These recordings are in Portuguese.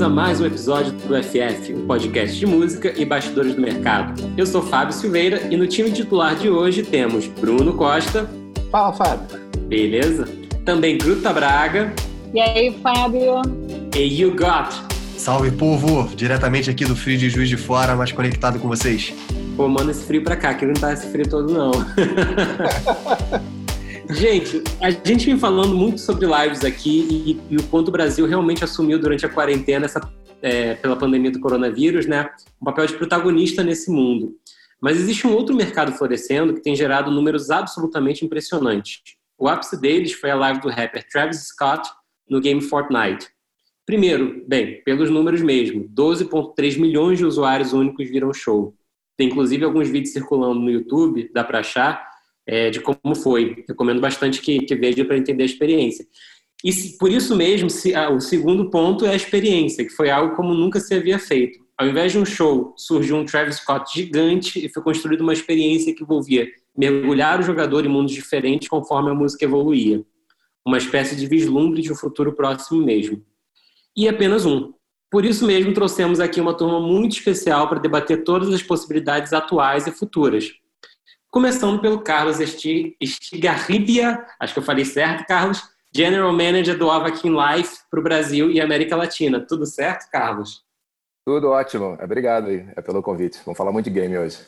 bem-vindos a mais um episódio do FF, um podcast de música e bastidores do mercado. Eu sou Fábio Silveira e no time titular de hoje temos Bruno Costa. Fala, Fábio. Beleza? Também Gruta Braga. E aí, Fábio? E You Got. Salve, povo! Diretamente aqui do frio de Juiz de Fora, mas conectado com vocês. Pô, manda esse frio pra cá, que não tá esse frio todo, não. Gente, a gente vem falando muito sobre lives aqui e, e, o quanto o Brasil realmente assumiu durante a quarentena, essa, é, pela pandemia do coronavírus, né, um papel de protagonista nesse mundo. Mas existe um outro mercado florescendo que tem gerado números absolutamente impressionantes. O ápice deles foi a live do rapper Travis Scott no game Fortnite. Primeiro, bem, pelos números mesmo, 12,3 milhões de usuários únicos viram o show. Tem inclusive alguns vídeos circulando no YouTube, dá para achar, é, de como foi. Recomendo bastante que, que veja para entender a experiência. E se, por isso mesmo, se, ah, o segundo ponto é a experiência, que foi algo como nunca se havia feito. Ao invés de um show, surgiu um Travis Scott gigante e foi construída uma experiência que envolvia mergulhar o jogador em mundos diferentes conforme a música evoluía. Uma espécie de vislumbre de um futuro próximo mesmo. E apenas um. Por isso mesmo trouxemos aqui uma turma muito especial para debater todas as possibilidades atuais e futuras. Começando pelo Carlos Estigarribia, acho que eu falei certo, Carlos, General Manager do Avakin Life para o Brasil e América Latina. Tudo certo, Carlos? Tudo ótimo. Obrigado aí, é pelo convite. Vamos falar muito de game hoje.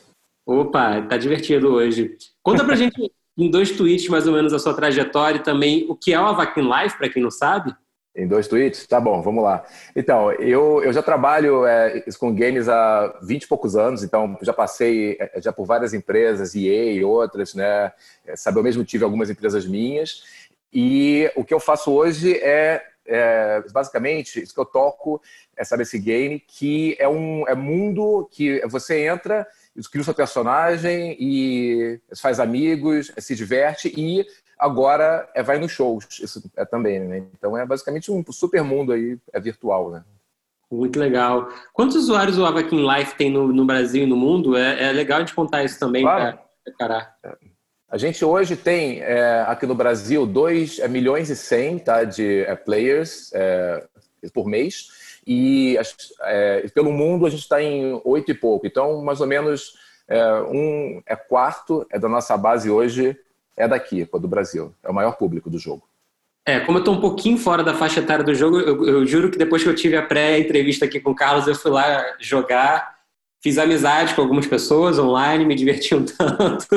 Opa, tá divertido hoje. Conta pra gente em dois tweets mais ou menos a sua trajetória e também o que é o Avakin Life, para quem não sabe. Em dois tweets? Tá bom, vamos lá. Então, eu, eu já trabalho é, com games há 20 e poucos anos, então já passei é, já por várias empresas, EA e outras, né? É, sabe, eu mesmo tive algumas empresas minhas. E o que eu faço hoje é, é basicamente, isso que eu toco é, sabe, esse game, que é um é mundo que você entra cria o seu personagem e faz amigos, se diverte e agora é, vai nos shows, isso é também, né? Então é basicamente um super mundo aí, é virtual, né? Muito legal. Quantos usuários o Avakin Life tem no, no Brasil e no mundo? É, é legal de contar isso também, claro. cara. A gente hoje tem é, aqui no Brasil 2 é, milhões e 100 tá, de é, players é, por mês e pelo mundo a gente está em oito e pouco. Então, mais ou menos um é quarto é da nossa base hoje é daqui, do Brasil. É o maior público do jogo. É, como eu estou um pouquinho fora da faixa etária do jogo, eu, eu juro que depois que eu tive a pré-entrevista aqui com o Carlos, eu fui lá jogar, fiz amizade com algumas pessoas online, me diverti um tanto.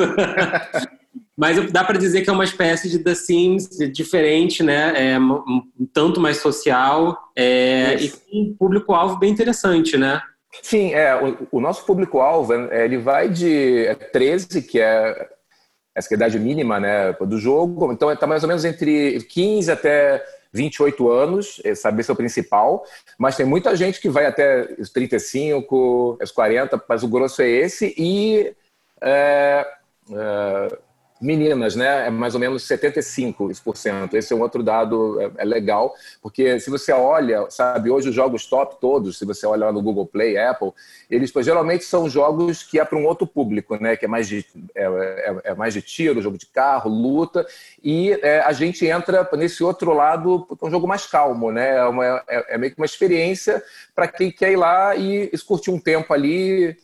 Mas dá para dizer que é uma espécie de The Sims diferente, né? É um, tanto mais social é, e com um público-alvo bem interessante, né? Sim, é, o, o nosso público-alvo é, ele vai de 13, que é essa é a idade mínima né, do jogo. Então, está mais ou menos entre 15 até 28 anos, saber é o principal. Mas tem muita gente que vai até os 35, os 40, mas o grosso é esse. E é, é, meninas, né? É mais ou menos 75%. Esse é um outro dado é, é, legal, porque se você olha, sabe, hoje os jogos top todos, se você olha lá no Google Play, Apple, eles geralmente são jogos que é para um outro público, né? Que é mais de é, é, é mais de tiro, jogo de carro, luta, e é, a gente entra nesse outro lado, um jogo mais calmo, né? É, uma, é, é meio que uma experiência para quem quer ir lá e curtir um tempo ali.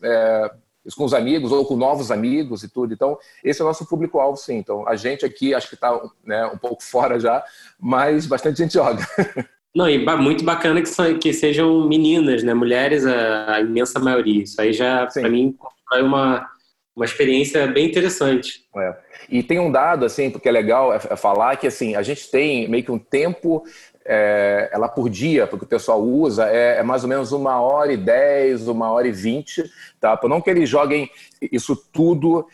É, com os amigos ou com novos amigos e tudo. Então, esse é o nosso público-alvo, sim. Então, a gente aqui acho que está né, um pouco fora já, mas bastante gente joga. Não, e muito bacana que, são, que sejam meninas, né? Mulheres, a, a imensa maioria. Isso aí já, para mim, é uma, uma experiência bem interessante. É. E tem um dado, assim, porque é legal é, é falar que, assim, a gente tem meio que um tempo é, ela por dia, porque o pessoal usa, é, é, mais ou menos uma hora e dez, uma hora e vinte, tá? Por não que eles joguem isso tudo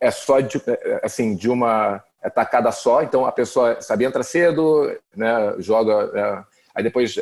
é só de, é, é, assim, de uma tacada só, então a pessoa, sabe, entra cedo, né, joga, é, aí depois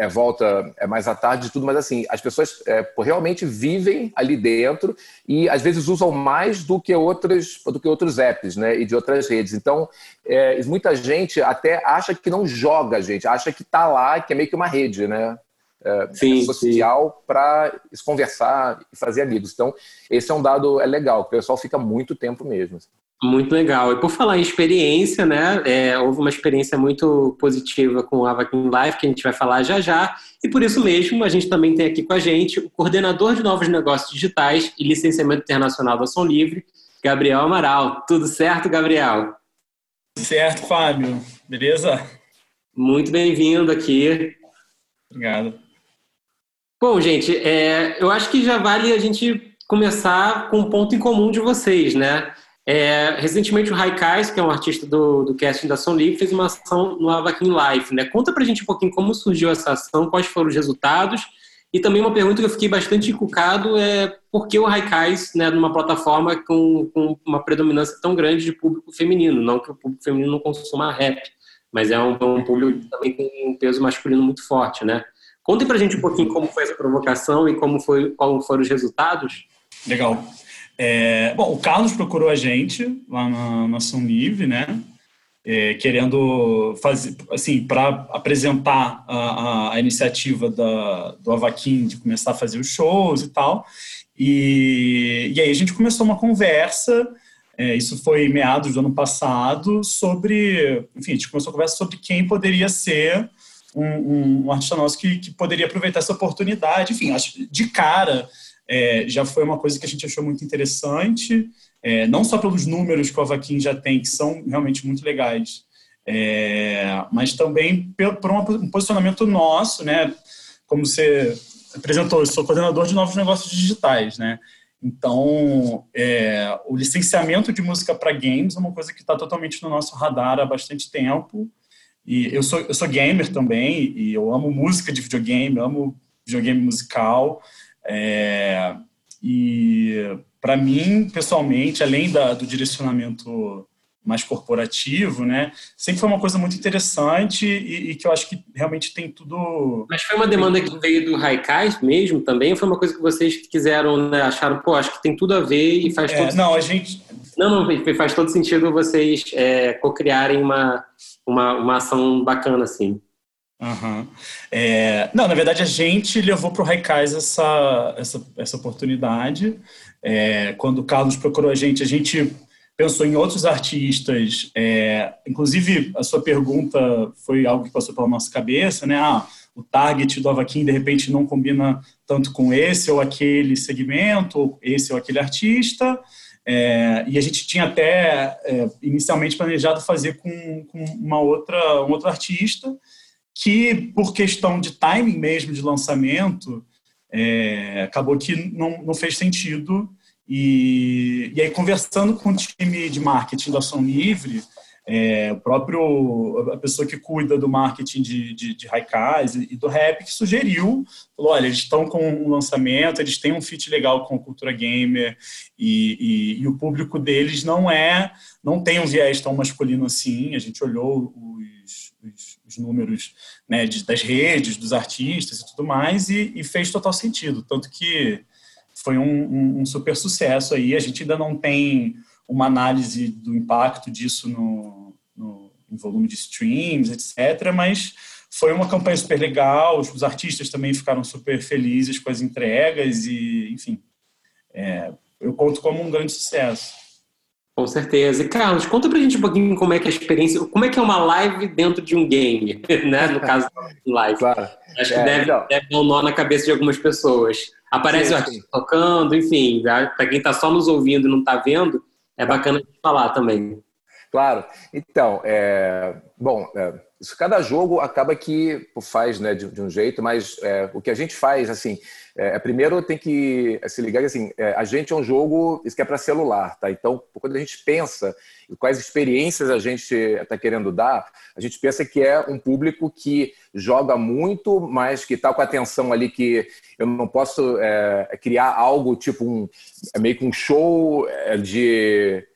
é, volta é mais à tarde e tudo, mas assim, as pessoas é, realmente vivem ali dentro e às vezes usam mais do que outras do que outros apps, né, e de outras redes. Então, é, muita gente até acha que não joga, gente, acha que está lá, que é meio que uma rede, né? é, sim, social para se conversar e fazer amigos. Então, esse é um dado é legal, o pessoal fica muito tempo mesmo. Muito legal. E por falar em experiência, né? É, houve uma experiência muito positiva com o Avakin Live, que a gente vai falar já já. E por isso mesmo, a gente também tem aqui com a gente o coordenador de novos negócios digitais e licenciamento internacional da Som Livre, Gabriel Amaral. Tudo certo, Gabriel? Certo, Fábio. Beleza? Muito bem-vindo aqui. Obrigado. Bom, gente, é, eu acho que já vale a gente começar com um ponto em comum de vocês, né? É, recentemente o Raikais, que é um artista do, do casting da Som Livre, fez uma ação no Avakin Life. Né? Conta pra gente um pouquinho como surgiu essa ação, quais foram os resultados. E também uma pergunta que eu fiquei bastante encucado é por que o Raikais, né, numa plataforma com, com, uma predominância tão grande de público feminino? Não que o público feminino não consuma rap, mas é um, um público também tem um peso masculino muito forte, né? Contem pra gente um pouquinho como foi essa provocação e como, foi, foram os resultados. Legal. É, bom, o Carlos procurou a gente lá na Nação Livre, né? É, querendo fazer, assim, para apresentar a, a, iniciativa da, do Avaquim de começar a fazer os shows e tal. E, e aí a gente começou uma conversa, é, isso foi meados do ano passado, sobre, enfim, a gente começou a conversa sobre quem poderia ser um, um, um artista nosso que, que poderia aproveitar essa oportunidade. Enfim, acho de cara é, já foi uma coisa que a gente achou muito interessante, é, não só pelos números que o Avaquim já tem, que são realmente muito legais, é, mas também por um posicionamento nosso, né? Como você apresentou, eu sou coordenador de novos negócios digitais, né? Então, é, o licenciamento de música para games é uma coisa que está totalmente no nosso radar há bastante tempo. E eu sou, eu sou gamer também, e eu amo música de videogame, amo videogame musical. É, e para mim, pessoalmente, além da, do direcionamento mais corporativo, né? Sempre foi uma coisa muito interessante e, e, que eu acho que realmente tem tudo. Mas foi uma demanda que veio do Raikais mesmo também? Ou foi uma coisa que vocês quiseram, né, acharam, pô, acho que tem tudo a ver e faz é, todo Não, sentido. a gente. Não, não, faz todo sentido vocês é, co-criarem uma, uma, uma ação bacana, assim. Uhum. É, não, na verdade a gente levou para o Raikais essa, essa, essa oportunidade. É, quando o Carlos procurou a gente, a gente pensou em outros artistas. É, inclusive, a sua pergunta foi algo que passou pela nossa cabeça, né? Ah, o target do Avaquim de repente não combina tanto com esse ou aquele segmento, ou esse ou aquele artista. É, e a gente tinha até é, inicialmente planejado fazer com, com uma outra, um outro artista que, por questão de timing mesmo de lançamento, é, acabou que não, não fez sentido. E, e aí, conversando com o time de marketing da Ação Livre, é, o próprio a pessoa que cuida do marketing de, de, de Raikais e, do rap que sugeriu, falou, olha, eles estão com um lançamento, eles têm um fit legal com a cultura gamer e, e, e, o público deles não é, não tem um viés tão masculino assim. A gente olhou os, os, os números né, de, das redes, dos artistas e tudo mais e, e, fez total sentido, tanto que foi um, um, um super sucesso aí. A gente ainda não tem uma análise do impacto disso no, no em volume de streams, etc. Mas foi uma campanha super legal, os artistas também ficaram super felizes com as entregas e, enfim, é, eu conto como um grande sucesso. Com certeza. E Carlos, conta pra gente um pouquinho como é que é a experiência, como é que é uma live dentro de um game, né? No caso live. Claro. Acho que é, deve, então. deve dar um nó na cabeça de algumas pessoas. Aparece sim, o artista tocando, enfim, para quem está só nos ouvindo e não está vendo, é bacana falar também. Claro. Então, é, bom, é, isso, cada jogo acaba que faz né, de, de um jeito, mas é, o que a gente faz, assim, é, é primeiro tem que se ligar que assim, é, a gente é um jogo, isso que é para celular, tá? Então, quando a gente pensa em quais experiências a gente está querendo dar, a gente pensa que é um público que joga muito, mas que está com atenção ali que eu não posso é, criar algo tipo um, é meio que um show de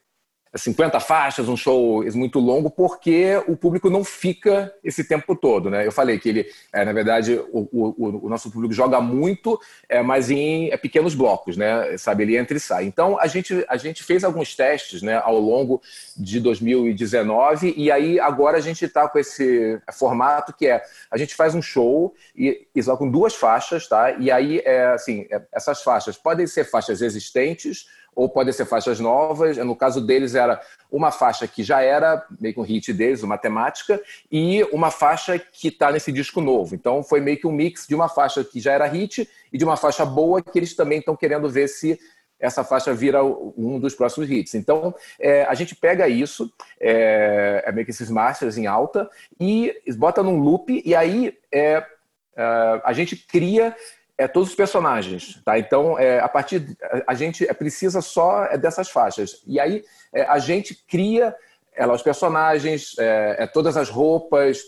50 faixas, um show muito longo, porque o público não fica esse tempo todo, né? Eu falei que ele, é, na verdade, o, o, o, nosso público joga muito, é, mas em é, pequenos blocos, né? Sabe, ele entra e sai. Então, a gente, a gente fez alguns testes, né, ao longo de 2019, e aí agora a gente está com esse formato que é, a gente faz um show e, e com duas faixas, tá? E aí, é, assim, é, essas faixas podem ser faixas existentes, ou podem ser faixas novas. No caso deles, era uma faixa que já era meio que um hit deles, uma temática, e uma faixa que está nesse disco novo. Então, foi meio que um mix de uma faixa que já era hit e de uma faixa boa que eles também estão querendo ver se essa faixa vira um dos próximos hits. Então, é, a gente pega isso, é, é, meio que esses masters em alta, e bota num loop, e aí é, é a gente cria é todos os personagens, tá? Então, é, a partir a gente precisa só é dessas faixas. E aí é, a gente cria ela, os personagens, é, é todas as roupas,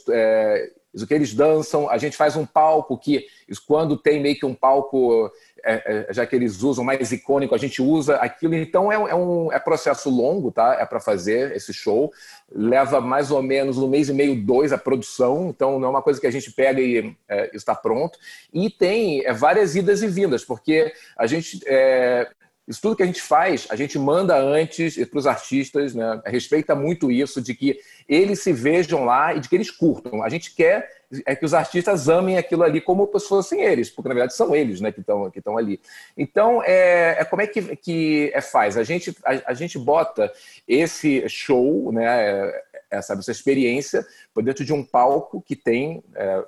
que eles dançam. A gente faz um palco que, quando tem meio que um palco é, é, já que eles usam mais icônico, a gente usa aquilo. Então é, é um é processo longo, tá? É para fazer esse show. Leva mais ou menos um mês e meio, dois a produção. Então não é uma coisa que a gente pega e é, está pronto. E tem é, várias idas e vindas, porque a gente é, isso tudo que a gente faz, a gente manda antes para os artistas, né? respeita muito isso, de que eles se vejam lá e de que eles curtam. A gente quer é que os artistas amem aquilo ali como se fossem eles, porque na verdade são eles né, que estão que ali. Então, é, é, como é que, que é, faz? A gente, a, a gente bota esse show, né, essa, essa experiência, por dentro de um palco que tem é,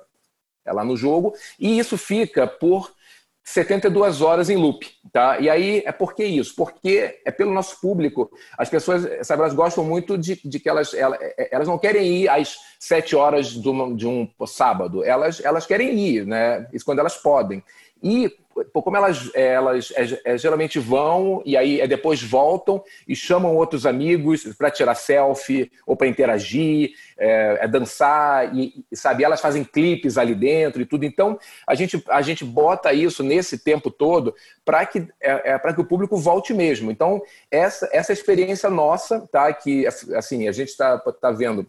é lá no jogo, e isso fica por 72 horas em loop, tá? E aí é por que isso? Porque é pelo nosso público. As pessoas, sabe, elas gostam muito de, de que elas, elas, elas não querem ir às 7 horas de, uma, de um sábado, elas, elas querem ir, né? Isso quando elas podem. E como elas, elas é, é, geralmente vão e aí é, depois voltam e chamam outros amigos para tirar selfie ou para interagir, é, é, dançar e sabe elas fazem clipes ali dentro e tudo. Então a gente a gente bota isso nesse tempo todo para que é, é para que o público volte mesmo. Então essa essa experiência nossa, tá? Que assim a gente está tá vendo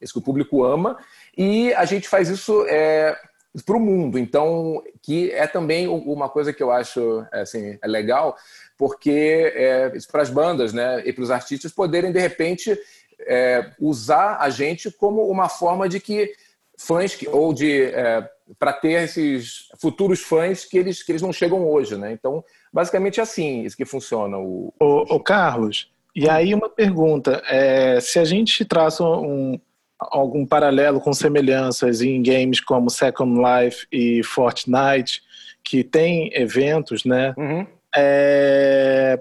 isso que o público ama e a gente faz isso é, para o mundo. Então, que é também uma coisa que eu acho assim, é legal, porque é, para as bandas né, e para os artistas poderem, de repente, é, usar a gente como uma forma de que fãs, que, ou de. É, para ter esses futuros fãs que eles, que eles não chegam hoje. Né? Então, basicamente é assim isso que funciona. O, o, o Carlos, e aí uma pergunta: é, se a gente traça um, algum paralelo com semelhanças em games como Second Life e Fortnite, que tem eventos, né? Uhum. É...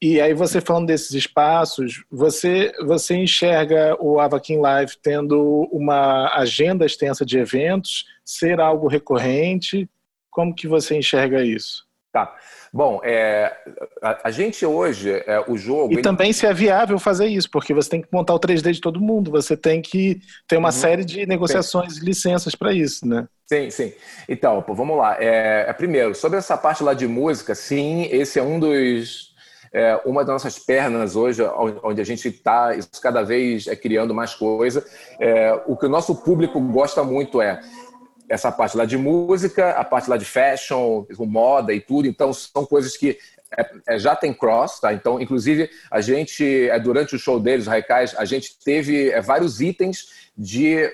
E aí você falando desses espaços, você você enxerga o Avakin Live tendo uma agenda extensa de eventos, ser algo recorrente? Como que você enxerga isso? Tá. Bom, é, a, a, gente hoje, é, o jogo. E ele... também se é viável fazer isso, porque você tem que montar o 3D de todo mundo, você tem que ter uma uhum. série de negociações e licenças para isso, né? Sim, sim. Então, pô, vamos lá. É, é, primeiro, sobre essa parte lá de música, sim, esse é um dos. É, uma das nossas pernas hoje, onde a gente está cada vez é, criando mais coisa. É, o que o nosso público gosta muito é essa parte lá de música, a parte lá de fashion, moda e tudo. Então, são coisas que é, é, já tem cross, tá? Então, inclusive, a gente, é, durante o show deles, o Raikais, a gente teve é, vários itens de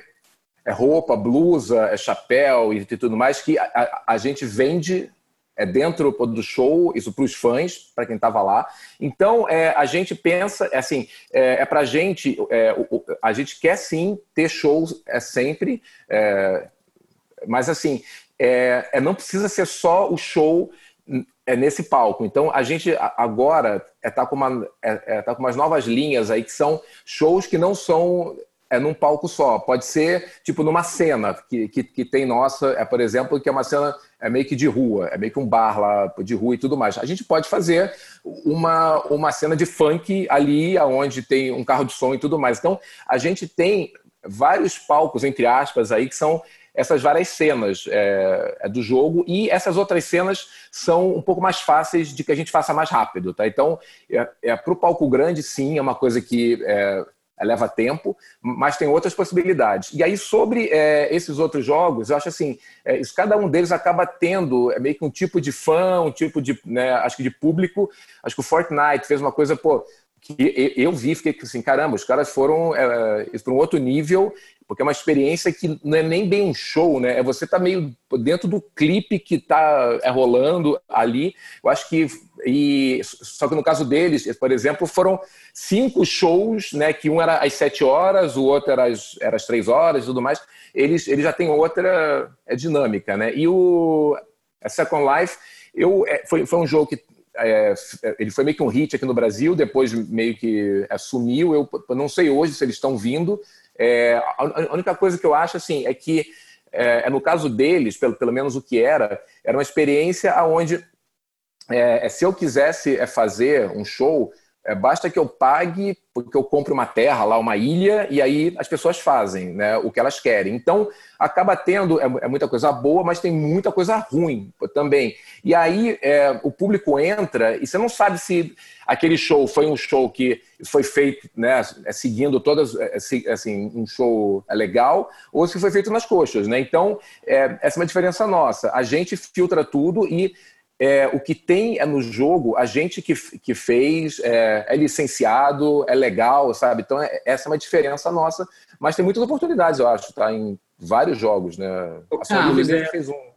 é, roupa, blusa, é, chapéu e, e tudo mais que a, a, a gente vende é dentro do show, isso para os fãs, para quem estava lá. Então, é, a gente pensa, assim, é, é para a gente, é, a gente quer sim ter shows é, sempre, mas assim, é, é, não precisa ser só o show é nesse palco. Então a gente agora é tá com uma é, é, tá com umas novas linhas aí que são shows que não são é num palco só. Pode ser tipo numa cena que, que, que, tem nossa, é por exemplo que é uma cena é meio que de rua, é meio que um bar lá de rua e tudo mais. A gente pode fazer uma, uma cena de funk ali, aonde tem um carro de som e tudo mais. Então a gente tem vários palcos entre aspas aí que são essas várias cenas é, é, do jogo e essas outras cenas são um pouco mais fáceis de que a gente faça mais rápido, tá? Então, é, é para o palco grande, sim, é uma coisa que é, leva tempo, mas tem outras possibilidades. E aí, sobre é, esses outros jogos, eu acho assim, é, isso, cada um deles acaba tendo é, meio que um tipo de fã, um tipo de, né, acho que de público. Acho que o Fortnite fez uma coisa, pô, que eu vi, fiquei assim, caramba, os caras foram é, para um outro nível, porque é uma experiência que não é nem bem um show, né? É você tá meio dentro do clipe que tá é, rolando ali. Eu acho que e só que no caso deles, por exemplo, foram cinco shows, né? Que um era às sete horas, o outro era às, era às três horas, e tudo mais. Eles, eles já têm outra é, dinâmica, né? E o a Second Life, eu é, foi, foi um jogo que é, ele foi meio que um hit aqui no Brasil, depois meio que é, sumiu. Eu, não sei hoje se eles estão vindo. É, a única coisa que eu acho assim é que é, é, no caso deles, pelo, pelo menos o que era, era uma experiência onde é, é, se eu quisesse é, fazer um show, é, basta que eu pague, porque eu compre uma terra lá, uma ilha, e aí as pessoas fazem né, o que elas querem. Então, acaba tendo, é, é muita coisa boa, mas tem muita coisa ruim também. E aí é, o público entra e você não sabe se aquele show foi um show que foi feito né, é, seguindo todas, é, assim, um show legal, ou se foi feito nas coxas. Né? Então, essa é uma diferença nossa. A gente filtra tudo e é, o que tem é no jogo, a gente que, que fez é, é licenciado, é legal, sabe? Então, é, essa é uma diferença nossa, mas tem muitas oportunidades, eu acho, tá? Em vários jogos, né? A Carlos, é... fez um.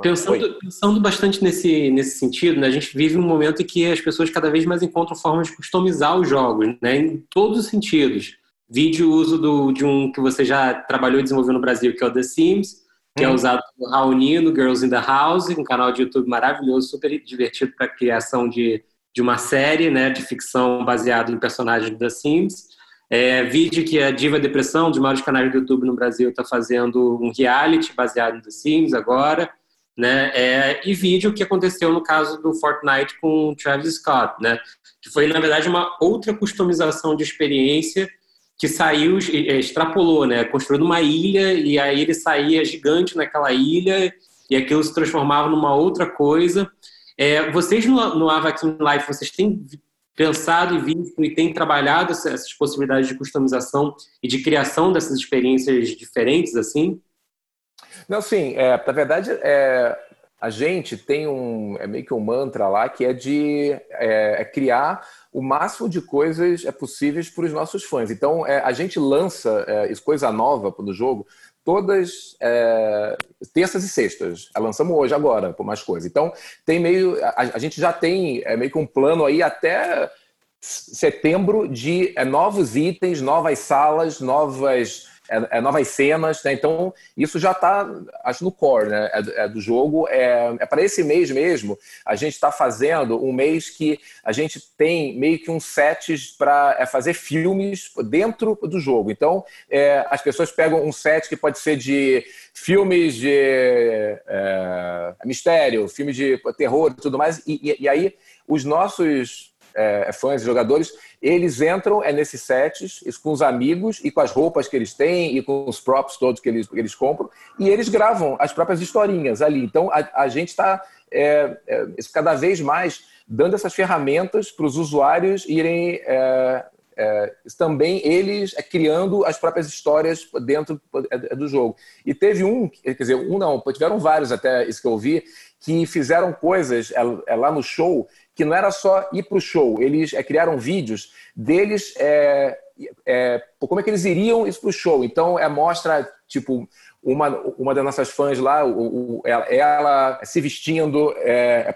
Pensando, pensando bastante nesse, nesse sentido, né, a gente vive um momento em que as pessoas cada vez mais encontram formas de customizar os jogos, né, em todos os sentidos. Vídeo uso do, de um que você já trabalhou e desenvolveu no Brasil, que é o The Sims, que hum. é usado por Raoni no Girls in the House, um canal de YouTube maravilhoso, super divertido para a criação de, de uma série né, de ficção baseada em personagens da Sims. É, vídeo que a Diva Depressão, um dos maiores canais do YouTube no Brasil, está fazendo um reality baseado em The Sims agora. Né? É, e vídeo que aconteceu no caso do Fortnite com o Travis Scott, né? que foi, na verdade, uma outra customização de experiência que saiu, extrapolou, né? Construindo uma ilha e aí ele saía gigante naquela ilha e aquilo se transformava numa outra coisa. É, vocês no, no Avakin Life, vocês têm pensado e visto e têm trabalhado essas possibilidades de customização e de criação dessas experiências diferentes, assim? Não, sim. É, na verdade, é, a gente tem um é meio que um mantra lá que é de é, é criar o máximo de coisas é possíveis para os nossos fãs. Então, é, a gente lança é, coisa nova no jogo todas é, terças e sextas. A lançamos hoje, agora, por mais coisa. Então, tem meio. A, a gente já tem é, meio que um plano aí até setembro de é, novos itens, novas salas, novas é, é novas cenas, né? Então, isso já está, acho, no core né? É, é do jogo. É, é para esse mês mesmo, a gente está fazendo um mês que a gente tem meio que um sets para é, fazer filmes dentro do jogo. Então, é, as pessoas pegam um set que pode ser de filmes de é, mistério, filmes de terror e tudo mais, e, e, e aí os nossos é, fãs e jogadores eles entram é nesses sets com os amigos e com as roupas que eles têm e com os props todos que eles, que eles compram e eles gravam as próprias historinhas ali. Então a, a gente está é, é, cada vez mais dando essas ferramentas para os usuários irem é, é, também eles é, criando as próprias histórias dentro é, do jogo. E teve um, quer dizer, um não, tiveram vários até isso que eu vi, que fizeram coisas é, lá no show que não era só ir para o show, eles é, criaram vídeos deles, é, é, como é que eles iriam isso para o show. Então, é, mostra, tipo, uma, uma das nossas fãs lá, o, o, ela, ela, se vestindo,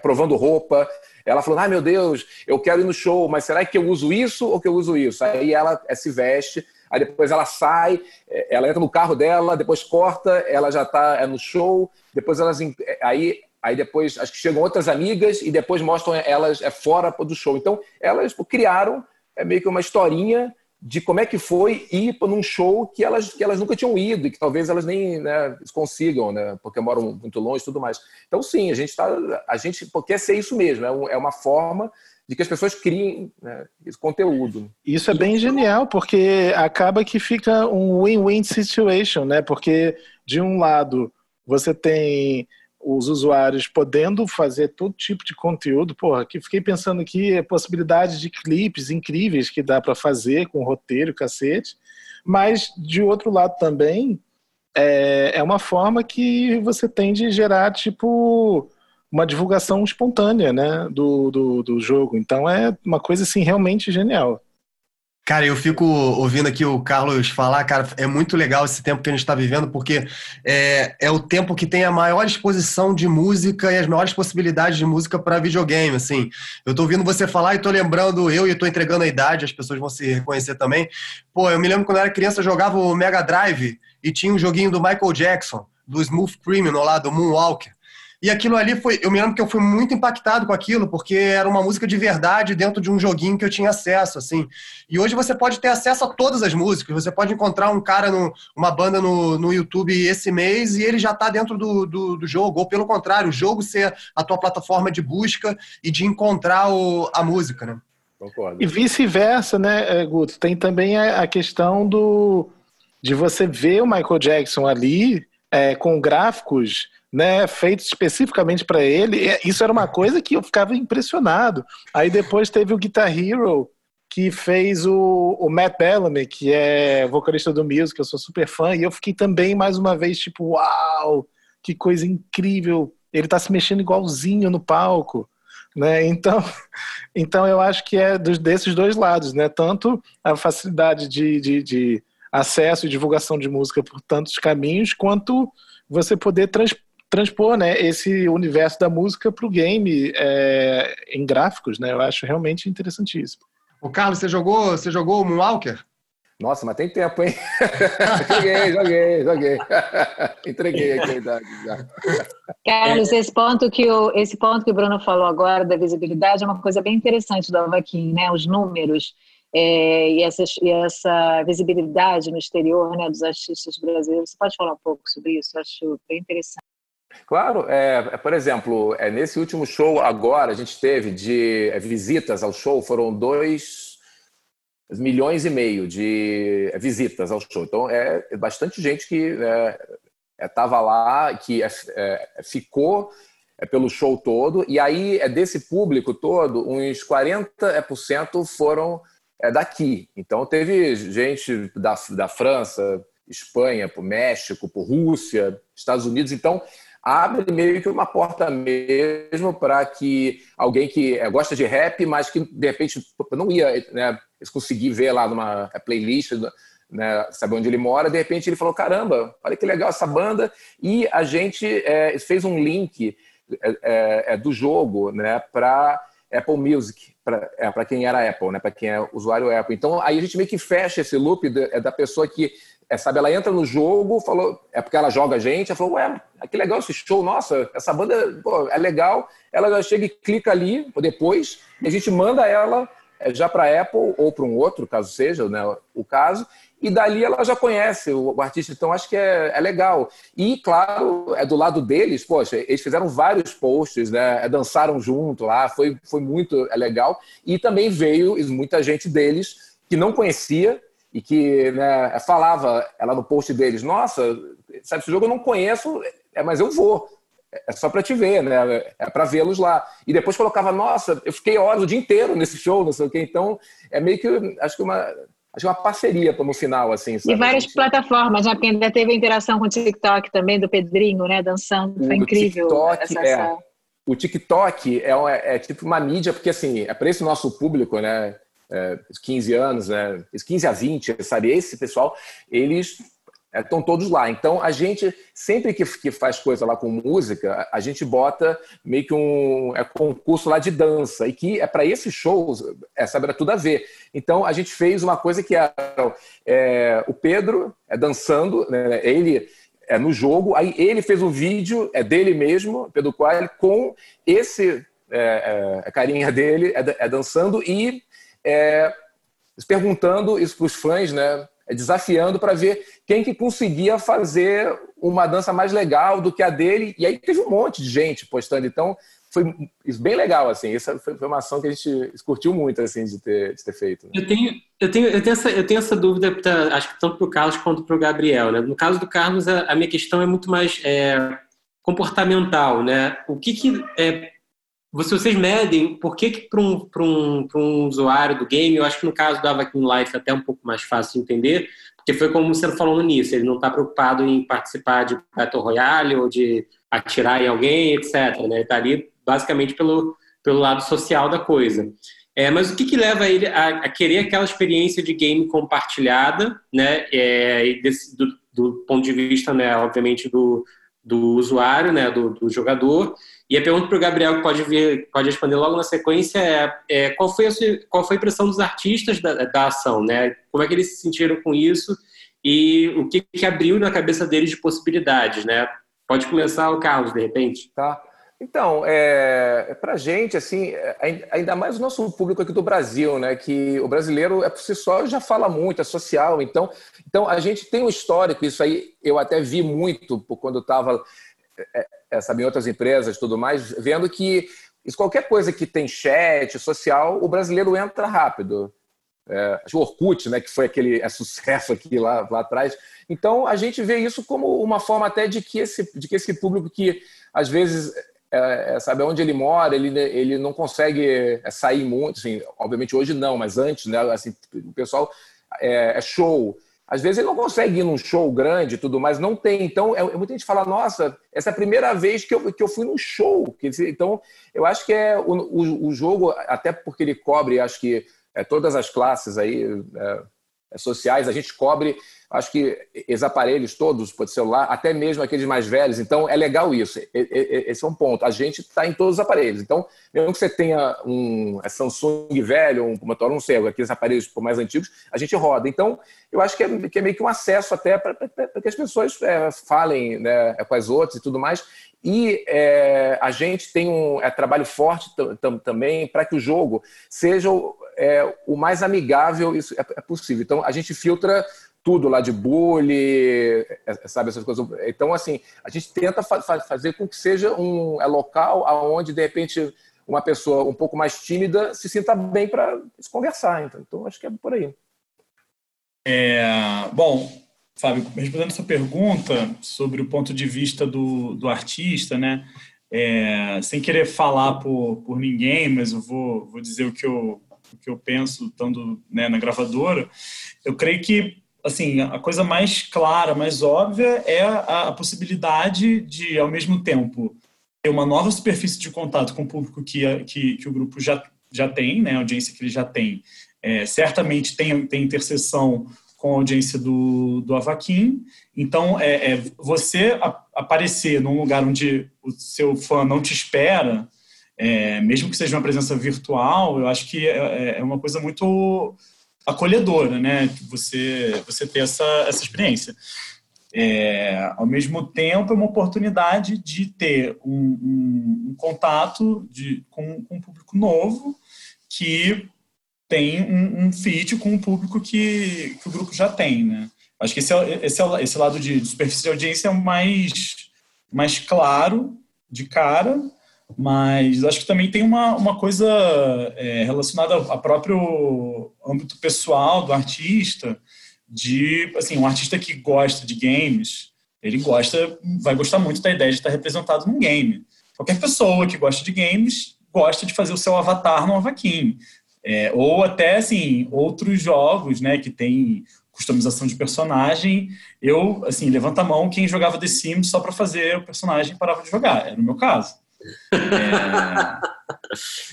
provando roupa, ela falou, ai meu Deus, eu quero ir no show, mas será que eu uso isso ou que eu uso isso? Aí ela se veste, aí depois ela sai, ela entra no carro dela, depois corta, ela já está é, no show, depois elas aí Aí depois, acho que chegam outras amigas e depois mostram elas é, fora do show. Então, elas criaram é, meio que uma historinha de como é que foi ir num show que elas, que elas nunca tinham ido e que talvez elas nem né, consigam, né, porque moram muito longe e tudo mais. Então, sim, a gente está. A gente quer ser isso mesmo, é, um, é uma forma de que as pessoas criem né, esse conteúdo. Isso é bem genial, porque acaba que fica um win-win situation, né? Porque, de um lado, você tem os usuários podendo fazer todo tipo de conteúdo. Porra, que fiquei pensando aqui a possibilidade de clipes incríveis que dá para fazer com roteiro, cacete. Mas, de outro lado também, é, é uma forma que você tem de gerar, tipo, uma divulgação espontânea né, do, do, do jogo. Então é uma coisa assim realmente genial. Cara, eu fico ouvindo aqui o Carlos falar, cara, é muito legal esse tempo que a gente está vivendo, porque é, é o tempo que tem a maior exposição de música e as maiores possibilidades de música para videogame, assim. Eu tô ouvindo você falar e tô lembrando, eu e tô entregando a idade, as pessoas vão se reconhecer também. Pô, eu me lembro quando eu era criança, eu jogava o Mega Drive e tinha um joguinho do Michael Jackson, do Smooth Criminal lá, do Moonwalker. E aquilo ali foi. Eu me lembro que eu fui muito impactado com aquilo, porque era uma música de verdade dentro de um joguinho que eu tinha acesso, assim. E hoje você pode ter acesso a todas as músicas. Você pode encontrar um cara, no, uma banda no, no YouTube esse mês e ele já está dentro do, do, do, jogo. Ou pelo contrário, o jogo ser a tua plataforma de busca e de encontrar o, a música, né? Concordo. E vice-versa, né, Guto? Tem também a questão do de você ver o Michael Jackson ali é, com gráficos né, feitos especificamente para ele. Isso era uma coisa que eu ficava impressionado. Aí depois teve o Guitar Hero, que fez o, o Matt Bellamy, que é vocalista do Music, eu sou super fã, e eu fiquei também, mais uma vez, tipo, uau, que coisa incrível. Ele tá se mexendo igualzinho no palco. Né? Então, então eu acho que é dos, desses dois lados, né? Tanto a facilidade de, de, de acesso e divulgação de música por tantos caminhos, quanto você poder trans, transpor né, esse universo da música para o game é, em gráficos, né? Eu acho realmente interessantíssimo. O Carlos, você jogou, você jogou o Moonwalker? Nossa, mas tem tempo, hein? joguei, joguei, joguei. Entreguei aqui a idade já. Carlos, esse ponto, que o, esse ponto que o Bruno falou agora da visibilidade é uma coisa bem interessante do Avaquim, né? Os números é, e, essa, e essa visibilidade no exterior né, dos artistas brasileiros. Você pode falar um pouco sobre isso? Eu acho bem interessante. Claro, é, é, por exemplo, é, nesse último show agora a gente teve de é, visitas ao show, foram dois milhões e meio de visitas ao show. Então é bastante gente que estava é, é, lá, que ficou pelo show todo, e aí é desse público todo, uns 40% foram daqui. Então teve gente da, da França, Espanha, por México, por Rússia, Estados Unidos. Então abre meio que uma porta mesmo para que alguém que é, gosta de rap, mas que de repente não ia né, conseguir ver lá numa playlist, né, saber onde ele mora, de repente ele falou: caramba, olha que legal essa banda, e a gente é, fez um link é, é, é do jogo né, para Apple Music, para é, quem era Apple, né, para quem é usuário Apple. Então aí a gente meio que fecha esse loop da, é da pessoa que é, sabe, ela entra no jogo, falou, é porque ela joga a gente, ela falou, ué, que legal esse show, nossa, essa banda pô, é legal. Ela já chega e clica ali depois, e a gente manda ela é, já para Apple ou para um outro, caso seja né, o caso, e dali ela já conhece o, artista, então acho que é, é, legal. E, claro, é do lado deles, poxa, eles fizeram vários posts, né, é, dançaram junto lá, foi, foi muito é, legal, e também veio muita gente deles que não conhecia, e que né, falava ela no post deles, nossa, sabe, esse jogo eu não conheço, é, mas eu vou. É só para te ver, né? É para vê-los lá. E depois colocava, nossa, eu fiquei horas o dia inteiro nesse show, não sei o quê. Então, é meio que, acho que uma, acho uma parceria no final, assim. Sabe? E várias plataformas, né? Porque ainda teve a interação com o TikTok também, do Pedrinho, né? Dançando, foi o incrível. TikTok, essa, é, O TikTok é, é, é, tipo uma mídia, porque assim, é para esse nosso público, né? É, 15 anos, né, 15 a 20, sabe? Esse pessoal, eles estão é, todos lá. Então, a gente, sempre que, que faz coisa lá com música, a gente bota meio que um é, concurso lá de dança, e que é para esses shows, é, sabe, era tudo a ver. Então, a gente fez uma coisa que era é, o Pedro é, dançando, né, ele é, no jogo, aí ele fez um vídeo é dele mesmo, Pedro Coelho, com esse é, é, carinha dele é, é dançando e é, perguntando isso para os fãs, né? É, desafiando para ver quem que conseguia fazer uma dança mais legal do que a dele. E aí teve um monte de gente postando. Então, foi bem legal, assim. Essa foi uma ação que a gente curtiu muito, assim, de ter, de ter feito. Né? Eu, tenho, eu, tenho, eu, tenho essa, eu tenho essa dúvida, pra, acho que tanto para o Carlos quanto para o Gabriel. Né? No caso do Carlos, a, a minha questão é muito mais é, comportamental, né? O que que... É, vocês medem por que, que para um, um, um usuário do game, eu acho que no caso do Avakin Life é até um pouco mais fácil de entender, porque foi como você falou no início, ele não está preocupado em participar de Battle Royale ou de atirar em alguém, etc. Né? Ele está ali basicamente pelo, pelo lado social da coisa. É, mas o que, que leva ele a, a, querer aquela experiência de game compartilhada, né? É, desse, do, do, ponto de vista, né, obviamente, do, do usuário, né, do, do jogador. E a pergunta para o Gabriel, que pode, vir, pode responder logo na sequência, é, é qual, foi a, qual foi a impressão dos artistas da, da ação? Né? Como é que eles se sentiram com isso e o que, que abriu na cabeça deles de possibilidades? Né? Pode começar o Carlos, de repente. Tá. Então, é, é para a gente, assim, é, ainda mais o nosso público aqui do Brasil, né? Que o brasileiro, é por si só, já fala muito, é social. Então, então a gente tem um histórico, isso aí eu até vi muito quando eu estava, sabe, em outras empresas tudo mais, vendo que qualquer coisa que tem chat, social, o brasileiro entra rápido. É, o Orkut, né, que foi aquele é, sucesso aqui lá, lá atrás. Então, a gente vê isso como uma forma até de que esse, de que esse público que, às vezes, é, é, sabe onde ele mora, ele, ele não consegue é, sair muito, assim, obviamente hoje não, mas antes, né, assim, o pessoal é, é, show. Às vezes ele não consegue ir num show grande e tudo mais, não tem. Então, é, muita gente fala, nossa, essa é a primeira vez que eu, que eu fui num show. Então, eu acho que é o, o, o jogo, até porque ele cobre, acho que é, todas as classes aí, é, sociais, a gente cobre acho que esses aparelhos todos, pode celular, até mesmo aqueles mais velhos. Então, é legal isso. Esse é um ponto. A gente está em todos os aparelhos. Então, mesmo que você tenha um é Samsung velho, um Motorola, não sei, aqueles aparelhos mais antigos, a gente roda. Então, eu acho que é, que é meio que um acesso até para que as pessoas é, falem né, com as outras e tudo mais. E é, a gente tem um é, trabalho forte também para que o jogo seja o, é, o mais amigável isso é, é possível. Então, a gente filtra tudo lá de bullying, é, sabe, essas coisas. Então, assim, a gente tenta fa fazer com que seja um é local aonde, de repente, uma pessoa um pouco mais tímida se sinta bem para se conversar. Então, então, acho que é por aí. É, bom, Fábio, respondendo a sua pergunta sobre o ponto de vista do, do artista, né? É, sem querer falar por, por ninguém, mas eu vou, vou dizer o que eu, o que eu penso estando né, na gravadora. Eu creio que assim, a coisa mais clara, mais óbvia é a, a, possibilidade de, ao mesmo tempo, ter uma nova superfície de contato com o público que, que, que o grupo já, já tem, né, a audiência que ele já tem. É, certamente tem, tem interseção com a audiência do, do Avaquim. Então, é, é você a, aparecer num lugar onde o seu fã não te espera, é, mesmo que seja uma presença virtual, eu acho que é, é uma coisa muito acolhedora, né? Você, você ter essa, essa experiência. É, ao mesmo tempo, é uma oportunidade de ter um, um, um contato de, com, com, um público novo que tem um, um fit com o público que, que o grupo já tem, né? Acho que esse, é, esse, é, esse lado de, de superfície de audiência é mais, mais claro de cara, mas acho que também tem uma, uma coisa é, relacionada ao próprio âmbito pessoal do artista, de, assim, um artista que gosta de games, ele gosta, vai gostar muito da ideia de estar representado num game. Qualquer pessoa que gosta de games gosta de fazer o seu avatar no Avakin. É, ou até, assim, outros jogos, né, que tem customização de personagem. Eu, assim, levanta a mão quem jogava The Sims só para fazer o personagem parava de jogar. Era o meu caso.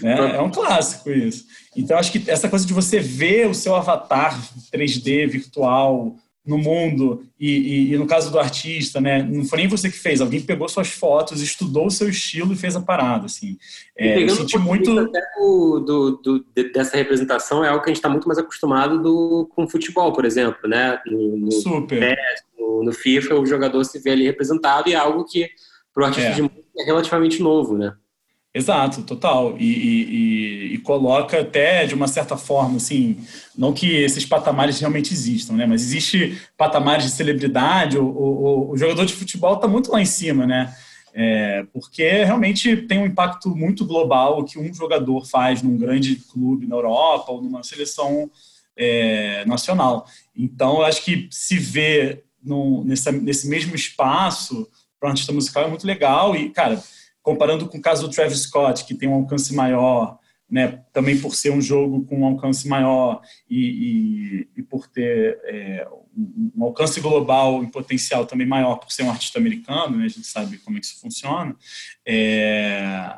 É, é, é, um clássico isso. Então, acho que essa coisa de você ver o seu avatar 3D virtual no mundo, e, e, e, no caso do artista, né, não foi nem você que fez, alguém pegou suas fotos, estudou o seu estilo e fez a parada. Assim. É, eu senti muito. Do, do, do, dessa representação é algo que a gente está muito mais acostumado do, com futebol, por exemplo. Né? No, no Super. no, no FIFA, o jogador se vê ali representado e é algo que para o artista é. de música é relativamente novo, né? Exato, total. E, e, e, coloca até, de uma certa forma, assim, não que esses patamares realmente existam, né? Mas existe patamares de celebridade, o, o, o jogador de futebol está muito lá em cima, né? É, porque realmente tem um impacto muito global o que um jogador faz num grande clube na Europa ou numa seleção é, nacional. Então, eu acho que se ver nesse mesmo espaço para um artista musical é muito legal. E, cara, comparando com o caso do Travis Scott, que tem um alcance maior, né, também por ser um jogo com um alcance maior e, e, e por ter é, um, alcance global em potencial também maior por ser um artista americano, né, a gente sabe como é que isso funciona. É,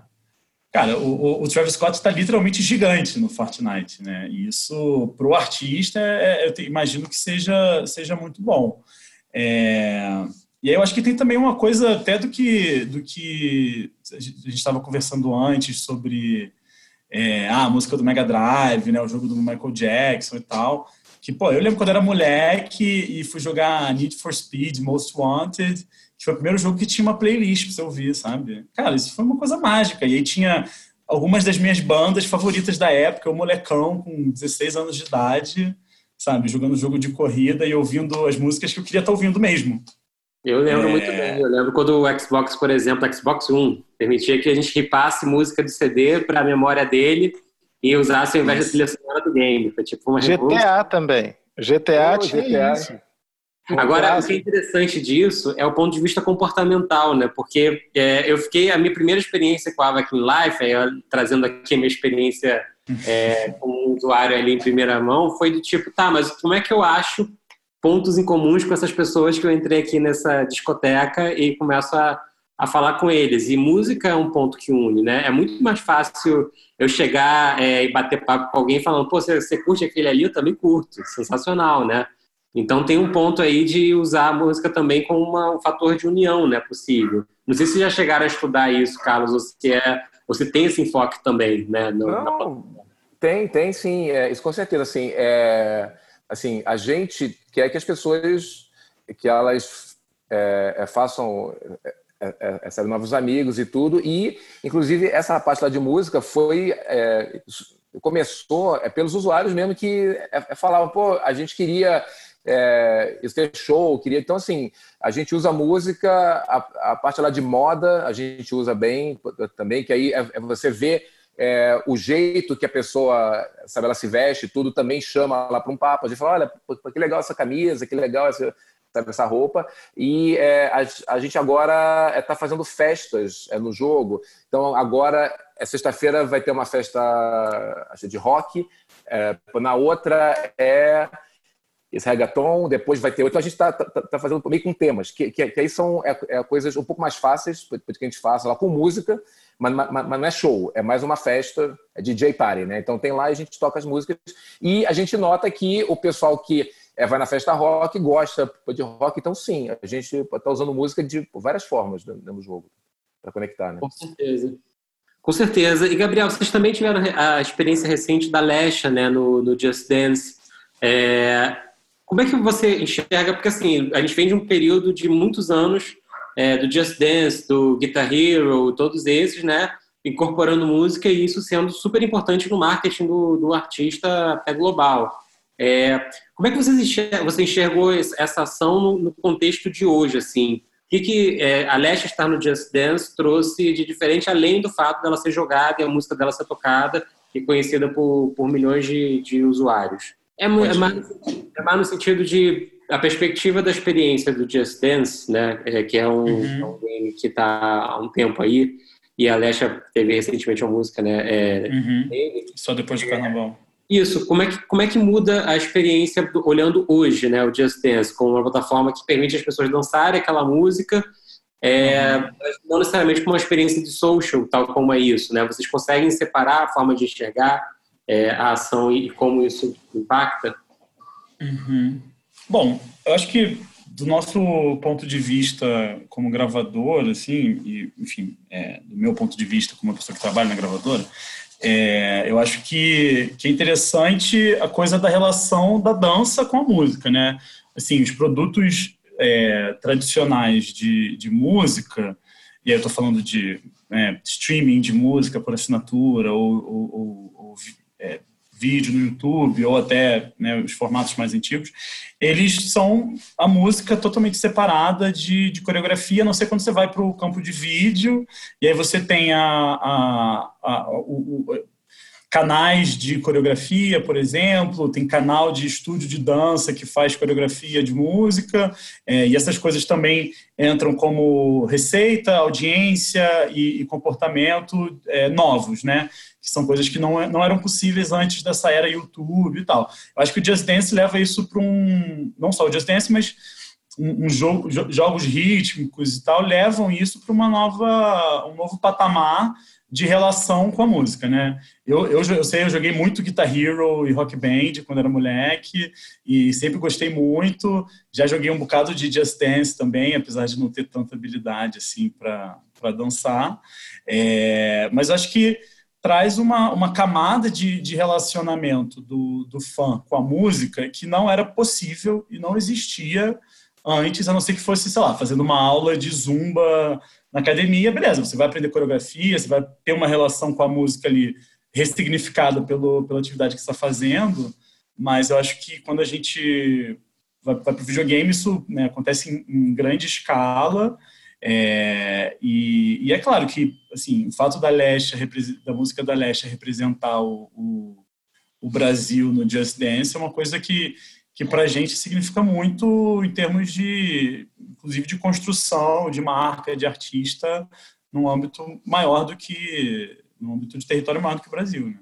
cara, o, o, Travis Scott está literalmente gigante no Fortnite, né? E isso para o artista, é, eu imagino que seja seja muito bom. É, e aí eu acho que tem também uma coisa até do que do que a gente estava conversando antes sobre é, ah, a música do Mega Drive, né, o jogo do Michael Jackson e tal. Que, pô, eu lembro quando era moleque e fui jogar Need for Speed, Most Wanted, que foi o primeiro jogo que tinha uma playlist pra você ouvir, sabe? Cara, isso foi uma coisa mágica. E aí tinha algumas das minhas bandas favoritas da época, o molecão com 16 anos de idade, sabe, jogando jogo de corrida e ouvindo as músicas que eu queria estar ouvindo mesmo. Eu lembro é... muito bem. Eu lembro quando o Xbox, por exemplo, Xbox One, permitia que a gente ripasse música do CD para a memória dele e usasse ao invés da trilha sonora do game. Foi tipo uma GTA revolução. também. GTA oh, tinha GTA. isso. Agora, o que é interessante disso é o ponto de vista comportamental, né? Porque é, eu fiquei, a minha primeira experiência com a Avakin Life, aí, trazendo aqui a minha experiência é, como usuário ali em primeira mão, foi do tipo, tá, mas como é que eu acho pontos em comuns com essas pessoas que eu entrei aqui nessa discoteca e começo a, a falar com eles. E música é um ponto que une, né? É muito mais fácil eu chegar é, e bater papo com alguém falando, pô, você, você curte aquele ali? Eu também curto. Sensacional, né? Então tem um ponto aí de usar a música também como uma, um fator de união, né? Possível. Não sei se já chegaram a estudar isso, Carlos, ou se, é, você tem esse enfoque também, né? No, Não, na... tem, tem sim. É, isso com certeza, assim. É assim, a gente quer que as pessoas que elas é, é, façam é, é, é novos amigos e tudo. E inclusive essa parte lá de música foi é, começou é pelos usuários mesmo que falavam pô a gente queria é, show queria então assim a gente usa música a, a, parte lá de moda a gente usa bem também que aí é, você vê é, o jeito que a pessoa, sabe, ela se veste, tudo também chama lá para um papo. A gente fala, olha, que legal essa camisa, que legal essa, sabe, essa roupa. E é, a, a, gente agora está é, fazendo festas é, no jogo. Então, agora, é, sexta-feira vai ter uma festa acho, de rock. É, na outra é esse reggaeton, depois vai ter outro. Então a gente está tá, tá fazendo meio com temas, que, que, que aí são é, coisas um pouco mais fáceis que a gente faça lá com música, mas, mas, mas, não é show, é mais uma festa, é DJ party, né? Então tem lá e a gente toca as músicas e a gente nota que o pessoal que é, vai na festa rock gosta de rock, então sim, a gente está usando música de várias formas no jogo para conectar, né? Com certeza. Com certeza. E, Gabriel, vocês também tiveram a experiência recente da Lesha, né, no, no Just Dance. É, como é que você enxerga? Porque assim, a gente vem de um período de muitos anos é, do Just Dance, do Guitar Hero, todos esses, né? Incorporando música e isso sendo super importante no marketing do, do artista até global. É, como é que você, enxerga, você enxergou essa ação no, no, contexto de hoje, assim? O que, que é, a Leste estar no Just Dance trouxe de diferente, além do fato dela ser jogada e a música dela ser tocada e conhecida por, por milhões de, de usuários? É, é, mais, é mais no sentido de a perspectiva da experiência do Just Dance, né, é, que é um, uhum. É game que está há um tempo aí, e a Alexa teve recentemente uma música, né? É, uhum. Só depois do carnaval. Isso, como é, que, como é que muda a experiência olhando hoje, né, o Just Dance, com uma plataforma que permite as pessoas dançarem aquela música, é, uhum. não necessariamente com uma experiência de social, tal como é isso, né? Vocês conseguem separar a forma de enxergar é, a ação e, como isso impacta? Uhum. Bom, eu acho que do nosso ponto de vista como gravador, assim, e, enfim, é, do meu ponto de vista como uma pessoa que trabalha na gravadora, é, eu acho que, que é interessante a coisa da relação da dança com a música, né? Assim, os produtos é, tradicionais de, de música, e aí eu estou falando de né, streaming de música por assinatura ou, ou, ou é, vídeo no YouTube ou até né, os formatos mais antigos, eles são a música totalmente separada de, de coreografia, a não ser quando você vai para o campo de vídeo, e aí você tem a, a, a o, o, canais de coreografia, por exemplo, tem canal de estúdio de dança que faz coreografia de música, é, e essas coisas também entram como receita, audiência e, e comportamento é, novos, né? que são coisas que não, não eram possíveis antes dessa era YouTube e tal. Eu acho que o Just Dance leva isso para um. Não só o Just Dance, mas um, um jogo, jogos rítmicos e tal levam isso para uma nova, um novo patamar de relação com a música, né? Eu, eu, eu sei, eu joguei muito Guitar Hero e Rock Band quando era moleque e sempre gostei muito. Já joguei um bocado de Just Dance também, apesar de não ter tanta habilidade assim para dançar. É, mas acho que traz uma, uma camada de, de relacionamento do, do fã com a música que não era possível e não existia antes, a não ser que fosse, sei lá, fazendo uma aula de zumba na academia, beleza, você vai aprender coreografia, você vai ter uma relação com a música ali ressignificada pelo, pela atividade que está fazendo, mas eu acho que quando a gente vai, vai para o videogame, isso né, acontece em, em grande escala é, e, e, é claro que assim, o fato da Leste, da música da Leste representar o, o, o, Brasil no Just Dance é uma coisa que, que para a gente significa muito em termos de, inclusive, de construção, de marca, de artista, num âmbito maior do que, no âmbito de território maior do que o Brasil. Né?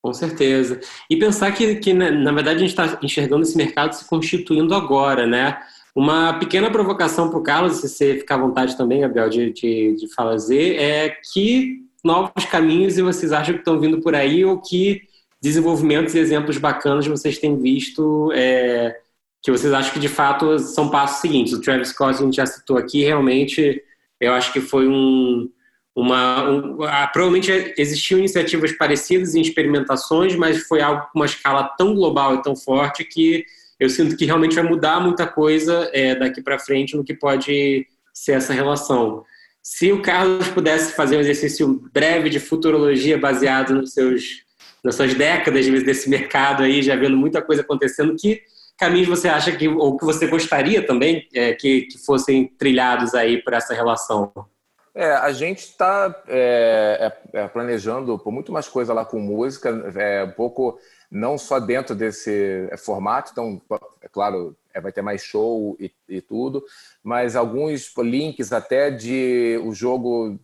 Com certeza. E pensar que, que na verdade, a gente está enxergando esse mercado se constituindo agora, né? Uma pequena provocação para o Carlos, se você ficar à vontade também, Gabriel, de, de, de fazer, é que novos caminhos vocês acham que estão vindo por aí ou que desenvolvimentos e exemplos bacanas vocês têm visto é, que vocês acham que de fato são passos seguintes. O Travis Scott a gente já citou aqui, realmente eu acho que foi um, uma. Um, ah, provavelmente existiam iniciativas parecidas em experimentações, mas foi algo com uma escala tão global e tão forte que eu sinto que realmente vai mudar muita coisa é, daqui para frente no que pode ser essa relação. Se o Carlos pudesse fazer um exercício breve de futurologia baseado nos seus, nas suas décadas desse mercado aí, já vendo muita coisa acontecendo, que caminhos você acha que, ou que você gostaria também é, que, que fossem trilhados aí para essa relação? É, a gente está é, é, é, planejando por muito mais coisa lá com música, é, um pouco não só dentro desse é, formato, então, é claro, é, vai ter mais show e, e tudo, mas alguns links até de o jogo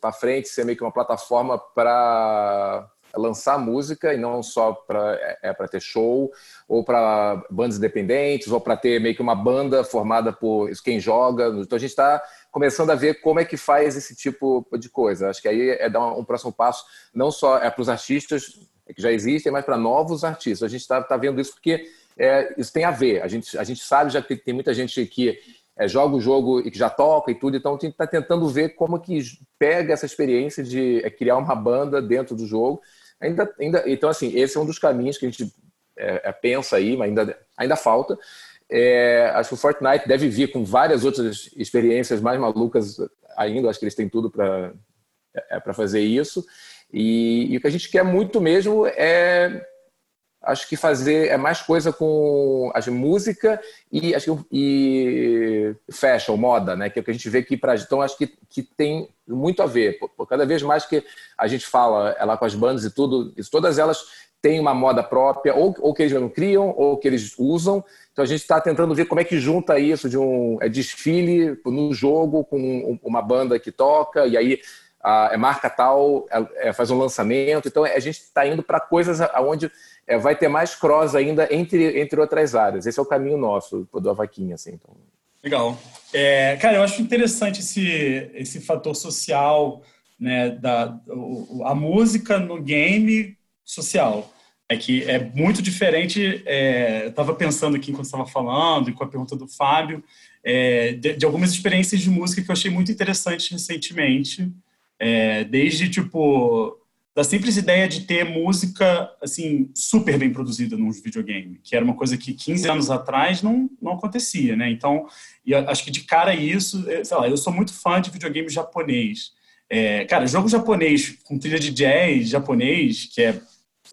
para frente ser meio que uma plataforma para lançar música e não só para é, é para ter show ou para bandas independentes ou para ter meio que uma banda formada por quem joga. Então a gente está começando a ver como é que faz esse tipo de coisa. Acho que aí é dar um, um próximo passo não só é para os artistas que já existem, mas para novos artistas. A gente está tá vendo isso porque é, isso tem a ver. A gente, a gente sabe já que tem muita gente que é, joga o jogo e que já toca e tudo, então a gente está tentando ver como que pega essa experiência de é, criar uma banda dentro do jogo. Ainda, ainda, então, assim, esse é um dos caminhos que a gente é, é pensa aí, mas ainda, ainda falta. É, acho que o Fortnite deve vir com várias outras experiências mais malucas ainda. Acho que eles têm tudo para é, para fazer isso. E, e, o que a gente quer muito mesmo é acho que fazer é mais coisa com a música e acho que e fashion, moda, né? Que é o que a gente vê aqui para então acho que, que tem muito a ver. Por, cada vez mais que a gente fala ela com as bandas e tudo, isso, todas elas têm uma moda própria ou, ou que eles não criam ou que eles usam. Então a gente está tentando ver como é que junta isso de um é desfile no jogo com uma banda que toca e aí a, é marca tal, é, é, faz um lançamento. Então, a gente está indo para coisas onde é, vai ter mais cross ainda entre, entre outras áreas. Esse é o caminho nosso do Avaquinha. Assim, então. Legal. É, cara, eu acho interessante esse, esse fator social, né, da, a música no game social. É que é muito diferente. É, eu estava pensando aqui enquanto estava falando, e com a pergunta do Fábio, é, de, de, algumas experiências de música que eu achei muito interessantes recentemente. É, desde, tipo, da simples ideia de ter música, assim, super bem produzida num videogame, que era uma coisa que 15 anos atrás não, não acontecia, né? Então, e acho que de cara isso, sei lá, eu sou muito fã de videogame japonês. É, cara, jogo japonês com trilha de jazz japonês, que é,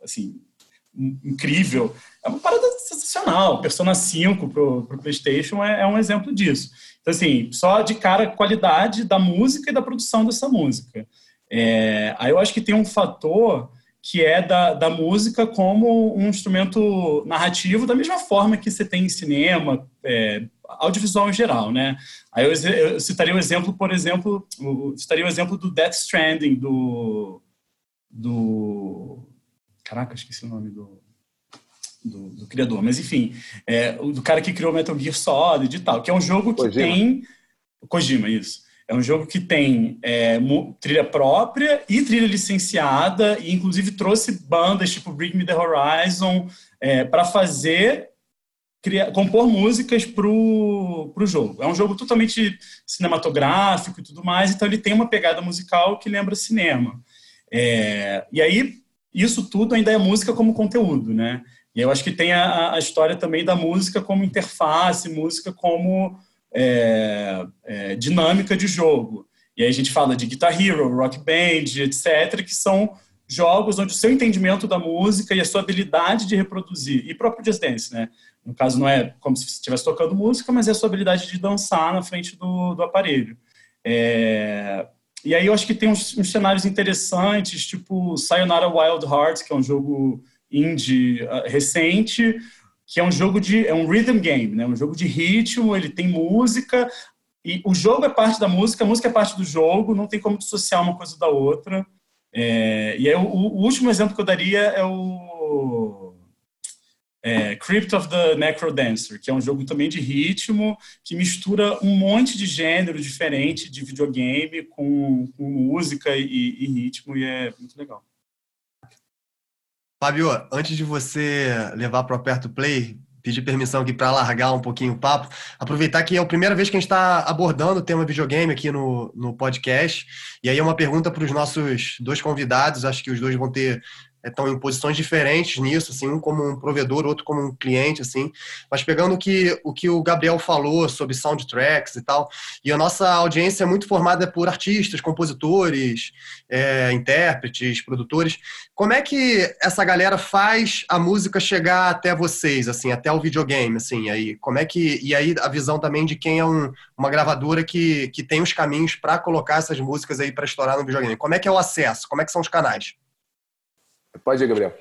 assim, incrível. É uma parada sensacional. Persona 5 pro, pro PlayStation é, é um exemplo disso. Então, assim, só de cara qualidade da música e da produção dessa música. É, aí eu acho que tem um fator que é da, da música como um instrumento narrativo, da mesma forma que você tem em cinema, é, audiovisual em geral, né? Aí eu, eu, citaria o exemplo, por exemplo, eu citaria o exemplo do Death Stranding, do... do caraca, esqueci o nome do... Do, do, criador, mas enfim, é, do cara que criou Metal Gear Solid e tal, que é um jogo que Kojima. tem. Kojima, isso. É um jogo que tem é, trilha própria e trilha licenciada, e inclusive trouxe bandas tipo Bring Me the Horizon é, para fazer, criar, compor músicas para o jogo. É um jogo totalmente cinematográfico e tudo mais, então ele tem uma pegada musical que lembra cinema. É, e aí, isso tudo ainda é música como conteúdo, né? E eu acho que tem a, a história também da música como interface, música como é, é, dinâmica de jogo. E aí a gente fala de Guitar Hero, Rock Band, etc., que são jogos onde o seu entendimento da música e a sua habilidade de reproduzir, e próprio Just Dance, né? No caso, não é como se estivesse tocando música, mas é a sua habilidade de dançar na frente do, do aparelho. É... E aí eu acho que tem uns, uns, cenários interessantes, tipo Sayonara Wild Hearts, que é um jogo indie uh, recente, que é um jogo de é um rhythm game, né? Um jogo de ritmo, ele tem música e o jogo é parte da música, a música é parte do jogo, não tem como dissociar uma coisa da outra. É, e aí, o, o, último exemplo que eu daria é o é, Crypt of the Necrodancer, que é um jogo também de ritmo, que mistura um monte de gênero diferente de videogame com, com música e, e ritmo, e é muito legal. Fábio, antes de você levar para o Aperto Play, pedir permissão aqui para largar um pouquinho o papo, aproveitar que é a primeira vez que a gente está abordando o tema videogame aqui no, no podcast, e aí é uma pergunta para os nossos dois convidados, acho que os dois vão ter estão em posições diferentes nisso, assim, um como um provedor, outro como um cliente, assim. Mas pegando o que o, que o Gabriel falou sobre soundtracks e tal, e a nossa audiência é muito formada por artistas, compositores, é, intérpretes, produtores. Como é que essa galera faz a música chegar até vocês, assim, até o videogame, assim, aí? Como é que e aí a visão também de quem é um, uma gravadora que, que tem os caminhos para colocar essas músicas aí para estourar no videogame? Como é que é o acesso? Como é que são os canais? Pode ir, Gabriel.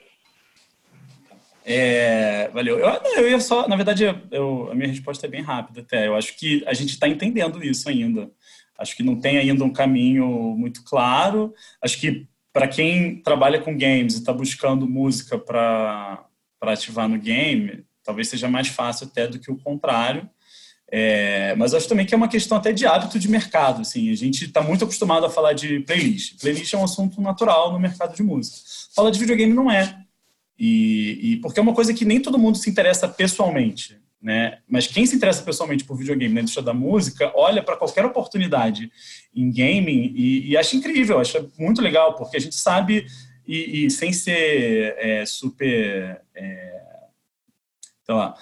É, valeu. Eu, eu ia só, na verdade, eu, a minha resposta é bem rápida até. Eu acho que a gente está entendendo isso ainda. Acho que não tem ainda um caminho muito claro. Acho que para quem trabalha com games e está buscando música para ativar no game, talvez seja mais fácil até do que o contrário. É, mas acho também que é uma questão até de hábito de mercado. Assim, a gente está muito acostumado a falar de playlist. Playlist é um assunto natural no mercado de música. Fala de videogame não é. E, e, porque é uma coisa que nem todo mundo se interessa pessoalmente. Né? Mas quem se interessa pessoalmente por videogame na indústria da música, olha para qualquer oportunidade em gaming e, e, acha incrível, acha muito legal, porque a gente sabe, e, e sem ser é, super. É, sei lá,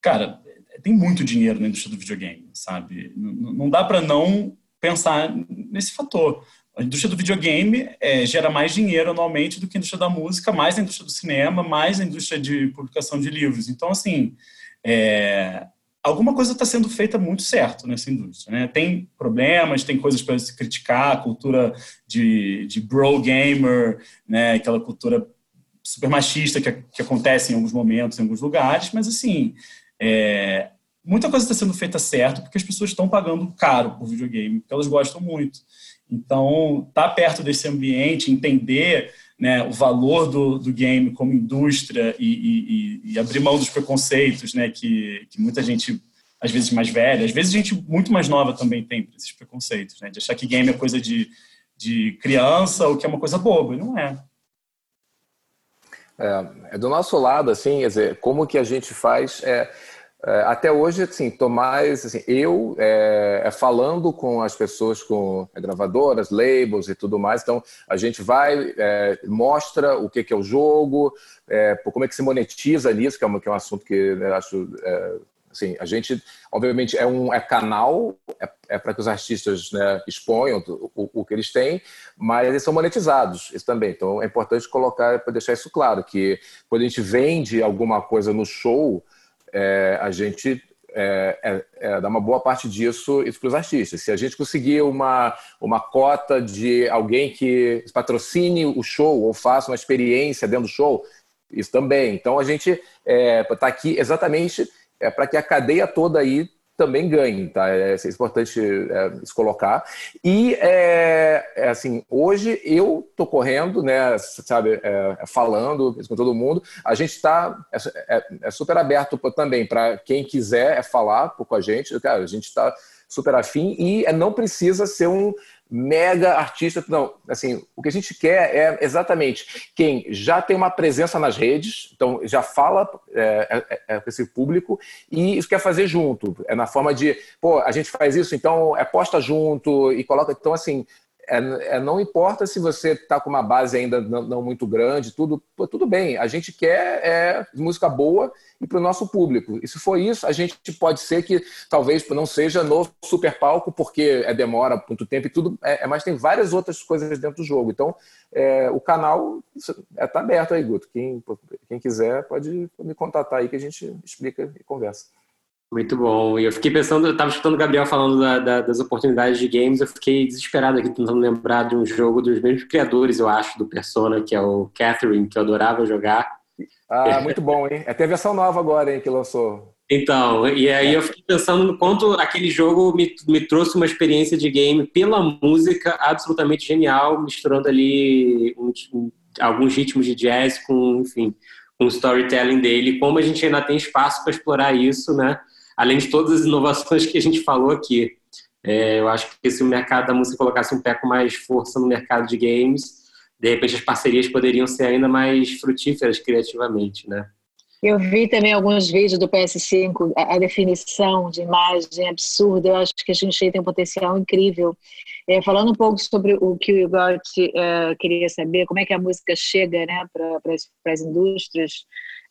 cara, tem muito dinheiro na indústria do videogame, sabe? Não, dá para não pensar nesse fator. A indústria do videogame é, gera mais dinheiro anualmente do que a indústria da música, mais a indústria do cinema, mais a indústria de publicação de livros. Então, assim, é, alguma coisa está sendo feita muito certo nessa indústria. Né? Tem problemas, tem coisas para se criticar, a cultura de, de bro gamer, né? aquela cultura super machista que, que acontece em alguns momentos, em alguns lugares, mas, assim, é, muita coisa está sendo feita certo porque as pessoas estão pagando caro por videogame, porque elas gostam muito. Então, estar tá perto desse ambiente, entender né, o valor do, do game como indústria e, e, e, abrir mão dos preconceitos né, que, que muita gente, às vezes mais velha, às vezes gente muito mais nova também tem esses preconceitos, né, de achar que game é coisa de, de criança ou que é uma coisa boba, não é. É, é do nosso lado, assim, quer dizer, como que a gente faz... É, até hoje, assim, tô mais, assim, eu é, é, falando com as pessoas, com gravadoras, labels e tudo mais. Então, a gente vai, é, mostra o que, que é o jogo, é, como é que se monetiza nisso, que é um, que é um assunto que eu acho é, Assim, a gente, obviamente, é um é canal, é, é para que os artistas né, exponham o, o, que eles têm, mas eles são monetizados, isso também. Então, é importante colocar, para deixar isso claro, que quando a gente vende alguma coisa no show, é, a gente é, é, é, dá uma boa parte disso para os artistas. Se a gente conseguir uma, uma cota de alguém que patrocine o show ou faça uma experiência dentro do show, isso também. Então, a gente está é, aqui exatamente é, para que a cadeia toda aí também ganhe, tá? É, é importante é, se colocar. E, é, é, assim, hoje eu tô correndo, né, sabe, é, é falando com todo mundo. A gente está é, super aberto também para quem quiser falar com a gente. Cara, a gente está super afim e não precisa ser um mega artista. Não, assim, o que a gente quer é exatamente quem já tem uma presença nas redes, então já fala é, é, é, com esse público e isso quer fazer junto. É na forma de, pô, a gente faz isso, então é posta junto e coloca. Então, assim, é, é, não importa se você está com uma base ainda não, não, muito grande, tudo, tudo bem. A gente quer é, música boa e para o nosso público. E se for isso, a gente pode ser que talvez não seja no super palco, porque é demora muito tempo e tudo, é, é mas tem várias outras coisas dentro do jogo. Então, é, o canal está é, aberto aí, Guto. Quem, quem quiser pode me contatar aí que a gente explica e conversa. Muito bom. E eu fiquei pensando, eu estava escutando o Gabriel falando da, da, das oportunidades de games, eu fiquei desesperado aqui tentando lembrar de um jogo dos mesmos criadores, eu acho, do Persona, que é o Catherine, que eu adorava jogar. Ah, muito bom, hein? Até a versão nova agora, hein, que lançou. Então, e aí eu fiquei pensando no quanto aquele jogo me, me trouxe uma experiência de game pela música absolutamente genial, misturando ali um, um, alguns ritmos de jazz com, enfim, com o storytelling dele, como a gente ainda tem espaço para explorar isso, né? Além de todas as inovações que a gente falou aqui. É, eu acho que se o mercado da música colocasse um pé com mais força no mercado de games, de repente as parcerias poderiam ser ainda mais frutíferas criativamente, né? Eu vi também alguns vídeos do PS5, a, definição de imagem absurda, eu acho que a gente tem um potencial incrível. É, falando um pouco sobre o que o Igor uh, queria saber, como é que a música chega né, para as indústrias,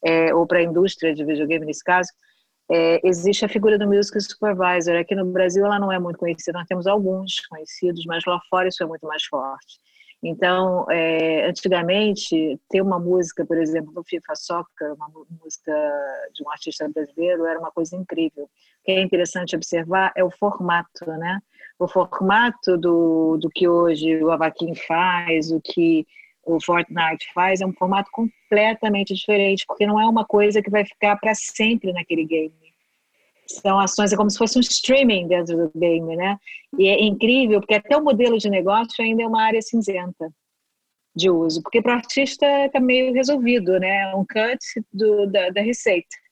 é, ou para a indústria de videogame nesse caso, é, existe a figura do Music Supervisor. Aqui no Brasil ela não é muito conhecida, nós temos alguns conhecidos, mas lá fora isso é muito mais forte. Então, é, antigamente, ter uma música, por exemplo, do FIFA Soccer, uma música de um artista brasileiro, era uma coisa incrível. O que é interessante observar é o formato, né? O formato do, do que hoje o Avaquim faz, o que o Fortnite faz é um formato completamente diferente, porque não é uma coisa que vai ficar para sempre naquele game. São ações, é como se fosse um streaming dentro do game, né? E é incrível, porque até o modelo de negócio ainda é uma área cinzenta de uso, porque para o artista está meio resolvido, né? Um cut do, da, da receita.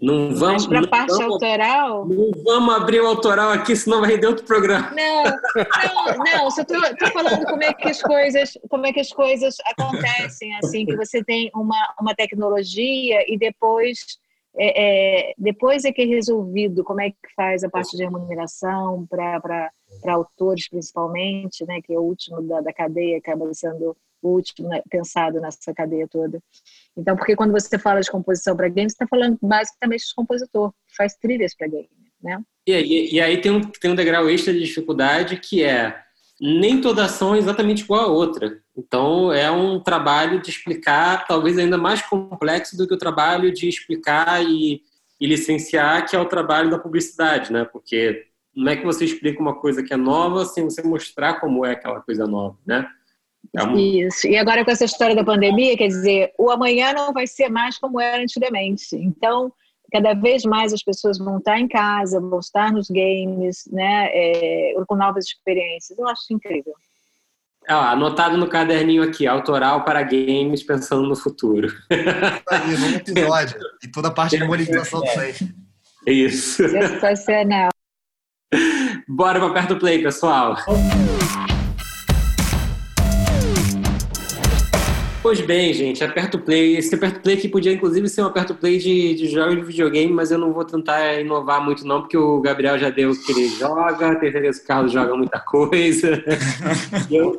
Não vamos, Mas para a parte vamos, autoral. Não vamos abrir o autoral aqui, senão vai render outro programa. Não, não, não. Só estou falando como é que as coisas, como é que as coisas acontecem, assim, que você tem uma, uma tecnologia e depois. É, é, depois é que é resolvido como é que faz a parte de remuneração para autores principalmente, né, que é o último da, da cadeia, acaba sendo o último né, pensado nessa cadeia toda. Então, porque quando você fala de composição para games, você está falando basicamente de compositor, que faz trilhas para game, né? E, e, e, aí tem um, tem um degrau extra de dificuldade que é nem toda ação é exatamente igual a outra. Então, é um trabalho de explicar, talvez ainda mais complexo do que o trabalho de explicar e, e licenciar, que é o trabalho da publicidade, né? Porque não é que você explica uma coisa que é nova sem você mostrar como é aquela coisa nova, né? É. Isso. E agora com essa história da pandemia, quer dizer, o amanhã não vai ser mais como era antigamente. Então, cada vez mais as pessoas vão estar em casa, vão estar nos games, né, é, com novas experiências. Eu acho incrível. Ah, anotado no caderninho aqui, autoral para games pensando no futuro. Aí, no episódio. E toda a parte de monetização também. Isso. Sensacional. Bora para perto do play, pessoal. Pois bem, gente, aperto play. Esse aperto play aqui podia inclusive ser um aperto play de, de jogos de videogame, mas eu não vou tentar inovar muito não, porque o Gabriel já deu o que ele joga, tem certeza que o Carlos joga muita coisa. eu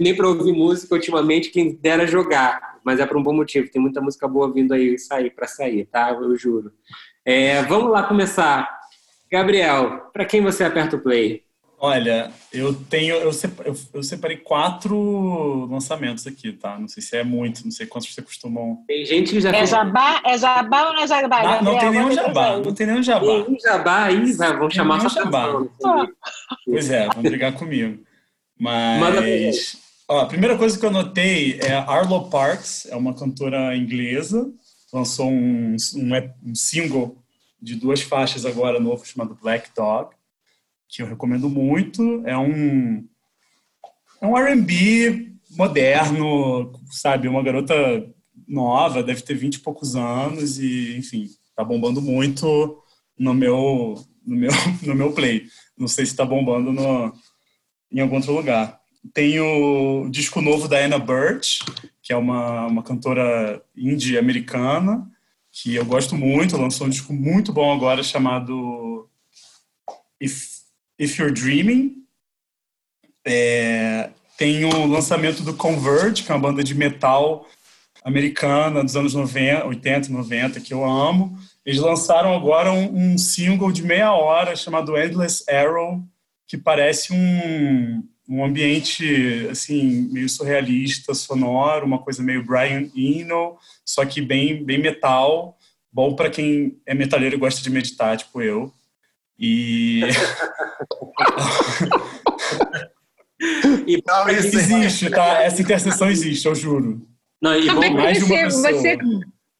nem para ouvir música ultimamente, quem dera jogar, mas é por um bom motivo. Tem muita música boa vindo aí sair para sair, tá? Eu juro. É, vamos lá começar. Gabriel, para quem você aperta o play? Olha, eu tenho. Eu separei, eu separei, quatro lançamentos aqui, tá? Não sei se é muito, não sei quantos você costumam. Tem gente que já. É jabá, é jabá ou não é jabá? Ah, não tem nenhum jabá, não tem nenhum jabá. Tem jabá aí, vão chamar só jabá. Pois é, vão brigar comigo. Mas. Ó, a primeira coisa que eu notei é Arlo Parks, é uma cantora inglesa, lançou um, um, um single de duas faixas agora novo chamado Black Dog que eu recomendo muito. É um, é um R&B moderno, sabe? Uma garota nova, deve ter vinte e poucos anos e, enfim, tá bombando muito no meu, no meu, no meu play. Não sei se tá bombando no, em algum outro lugar. Tem o disco novo da Anna Birch, que é uma, uma cantora indie americana, que eu gosto muito, lançou um disco muito bom agora chamado If If You're Dreaming. É, tem o lançamento do Converge, que é uma banda de metal americana dos anos 90, 80, 90, que eu amo. Eles lançaram agora um, um single de meia hora chamado Endless Arrow, que parece um, um ambiente assim meio surrealista, sonoro, uma coisa meio Brian Eno, só que bem bem metal, bom para quem é metaleiro e gosta de meditar, tipo eu. E. e não, existe, tá? Essa interseção existe, eu juro. Não, e Como é mais você, você,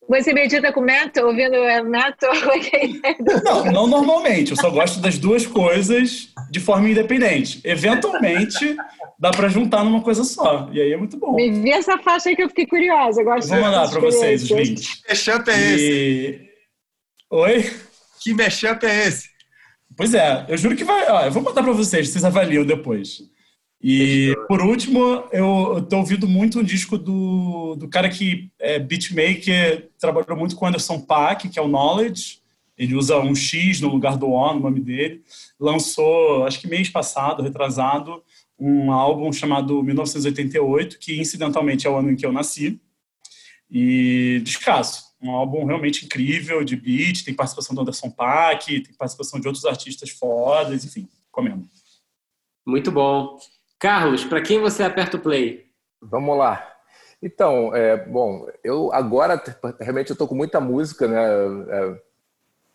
você medita com metal, ouvindo metal? não, não normalmente. Eu só gosto das duas coisas de forma independente. Eventualmente, dá para juntar numa coisa só. E aí é muito bom. Me vi essa faixa aí que eu fiquei curiosa. Eu gosto Vou mandar para vocês os links. Que mashup é esse? E... Oi? Que mashup é esse? Pois é, eu juro que vai. Ó, eu vou mandar para vocês, vocês avaliam depois. E por último, eu, estou ouvindo muito um disco do, do cara que é beatmaker, trabalhou muito com Anderson Paak, que é o Knowledge. Ele usa um X no lugar do O no nome dele. Lançou, acho que mês passado, retrasado, um álbum chamado 1988, que incidentalmente é o ano em que eu nasci. E descasso um álbum realmente incrível de beat, tem participação do Anderson Paak, tem participação de outros artistas fodas, enfim, comendo. Muito bom. Carlos, para quem você aperta o play? Vamos lá. Então, é, bom, eu agora realmente estou com muita música, né? É,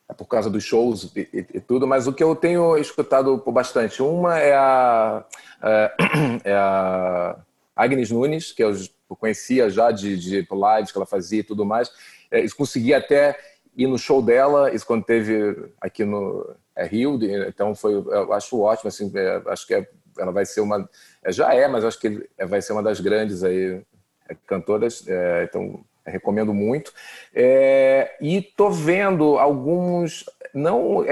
é por causa dos shows e, e, e, tudo, mas o que eu tenho escutado bastante, uma é a, é, é a Agnes Nunes, que eu conhecia já de, de lives que ela fazia e tudo mais, é, consegui até ir no show dela, isso quando teve aqui no é, Rio, então foi, eu acho ótimo, assim, é, acho que é, ela vai ser uma, é, já é, mas acho que vai ser uma das grandes aí é, cantoras, é, então recomendo muito. e tô vendo alguns, não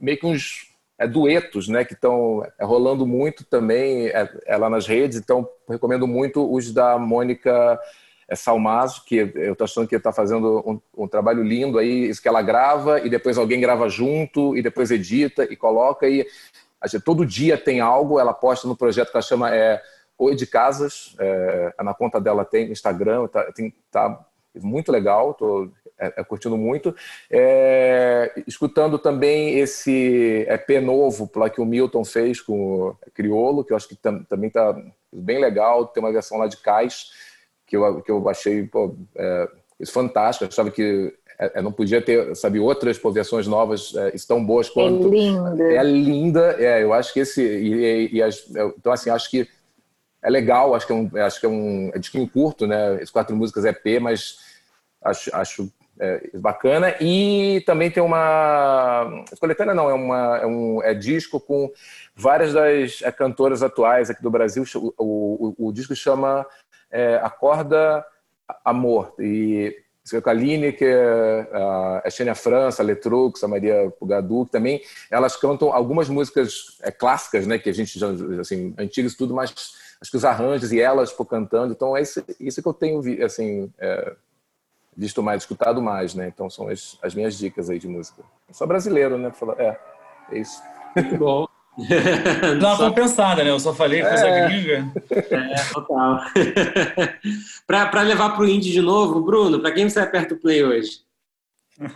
meio que uns duetos, né, que estão rolando muito também é, lá nas redes, então recomendo muito os da Mônica é Salmazo, que eu estou achando que está fazendo um, um, trabalho lindo aí, isso que ela grava e depois alguém grava junto e depois edita e coloca e gente, todo dia tem algo, ela posta no projeto que ela chama é, Oi de Casas, é, na conta dela tem Instagram, tá, tem, tá muito legal, estou é, é, curtindo muito. É, escutando também esse EP novo lá que o Milton fez com o Criolo, que eu acho que tam, também está bem legal, tem uma versão lá de Cais, que eu, que eu achei pô, é, fantástico. Eu achava que é, é, não podia ter, sabe, outras versões novas é, tão boas quanto. É linda. É linda. É, eu acho que esse. E, e as, então, assim, acho que é legal, acho que é um, acho que é um é disquinho curto, né? As quatro músicas é P, mas acho, acho é, bacana. E também tem uma. Coletânea não, é, uma, é um é disco com várias das é, cantoras atuais aqui do Brasil. O, o, o disco chama é, Acorda Amor. E a Lineker, a Xênia França, a Letrux, a Maria Pugadu, que também elas cantam algumas músicas é, clássicas, né, que a gente já, assim, antigas tudo, mas acho que os arranjos e elas por cantando, então é isso, isso que eu tenho assim, é, visto mais, escutado mais, né, então são as, as minhas dicas aí de música. Eu sou brasileiro, né, é, é isso. Muito bom. Dá uma só... compensada, né? Eu só falei coisa é. gringa. É, total. para levar para o indie de novo, Bruno, para quem você aperta o play hoje?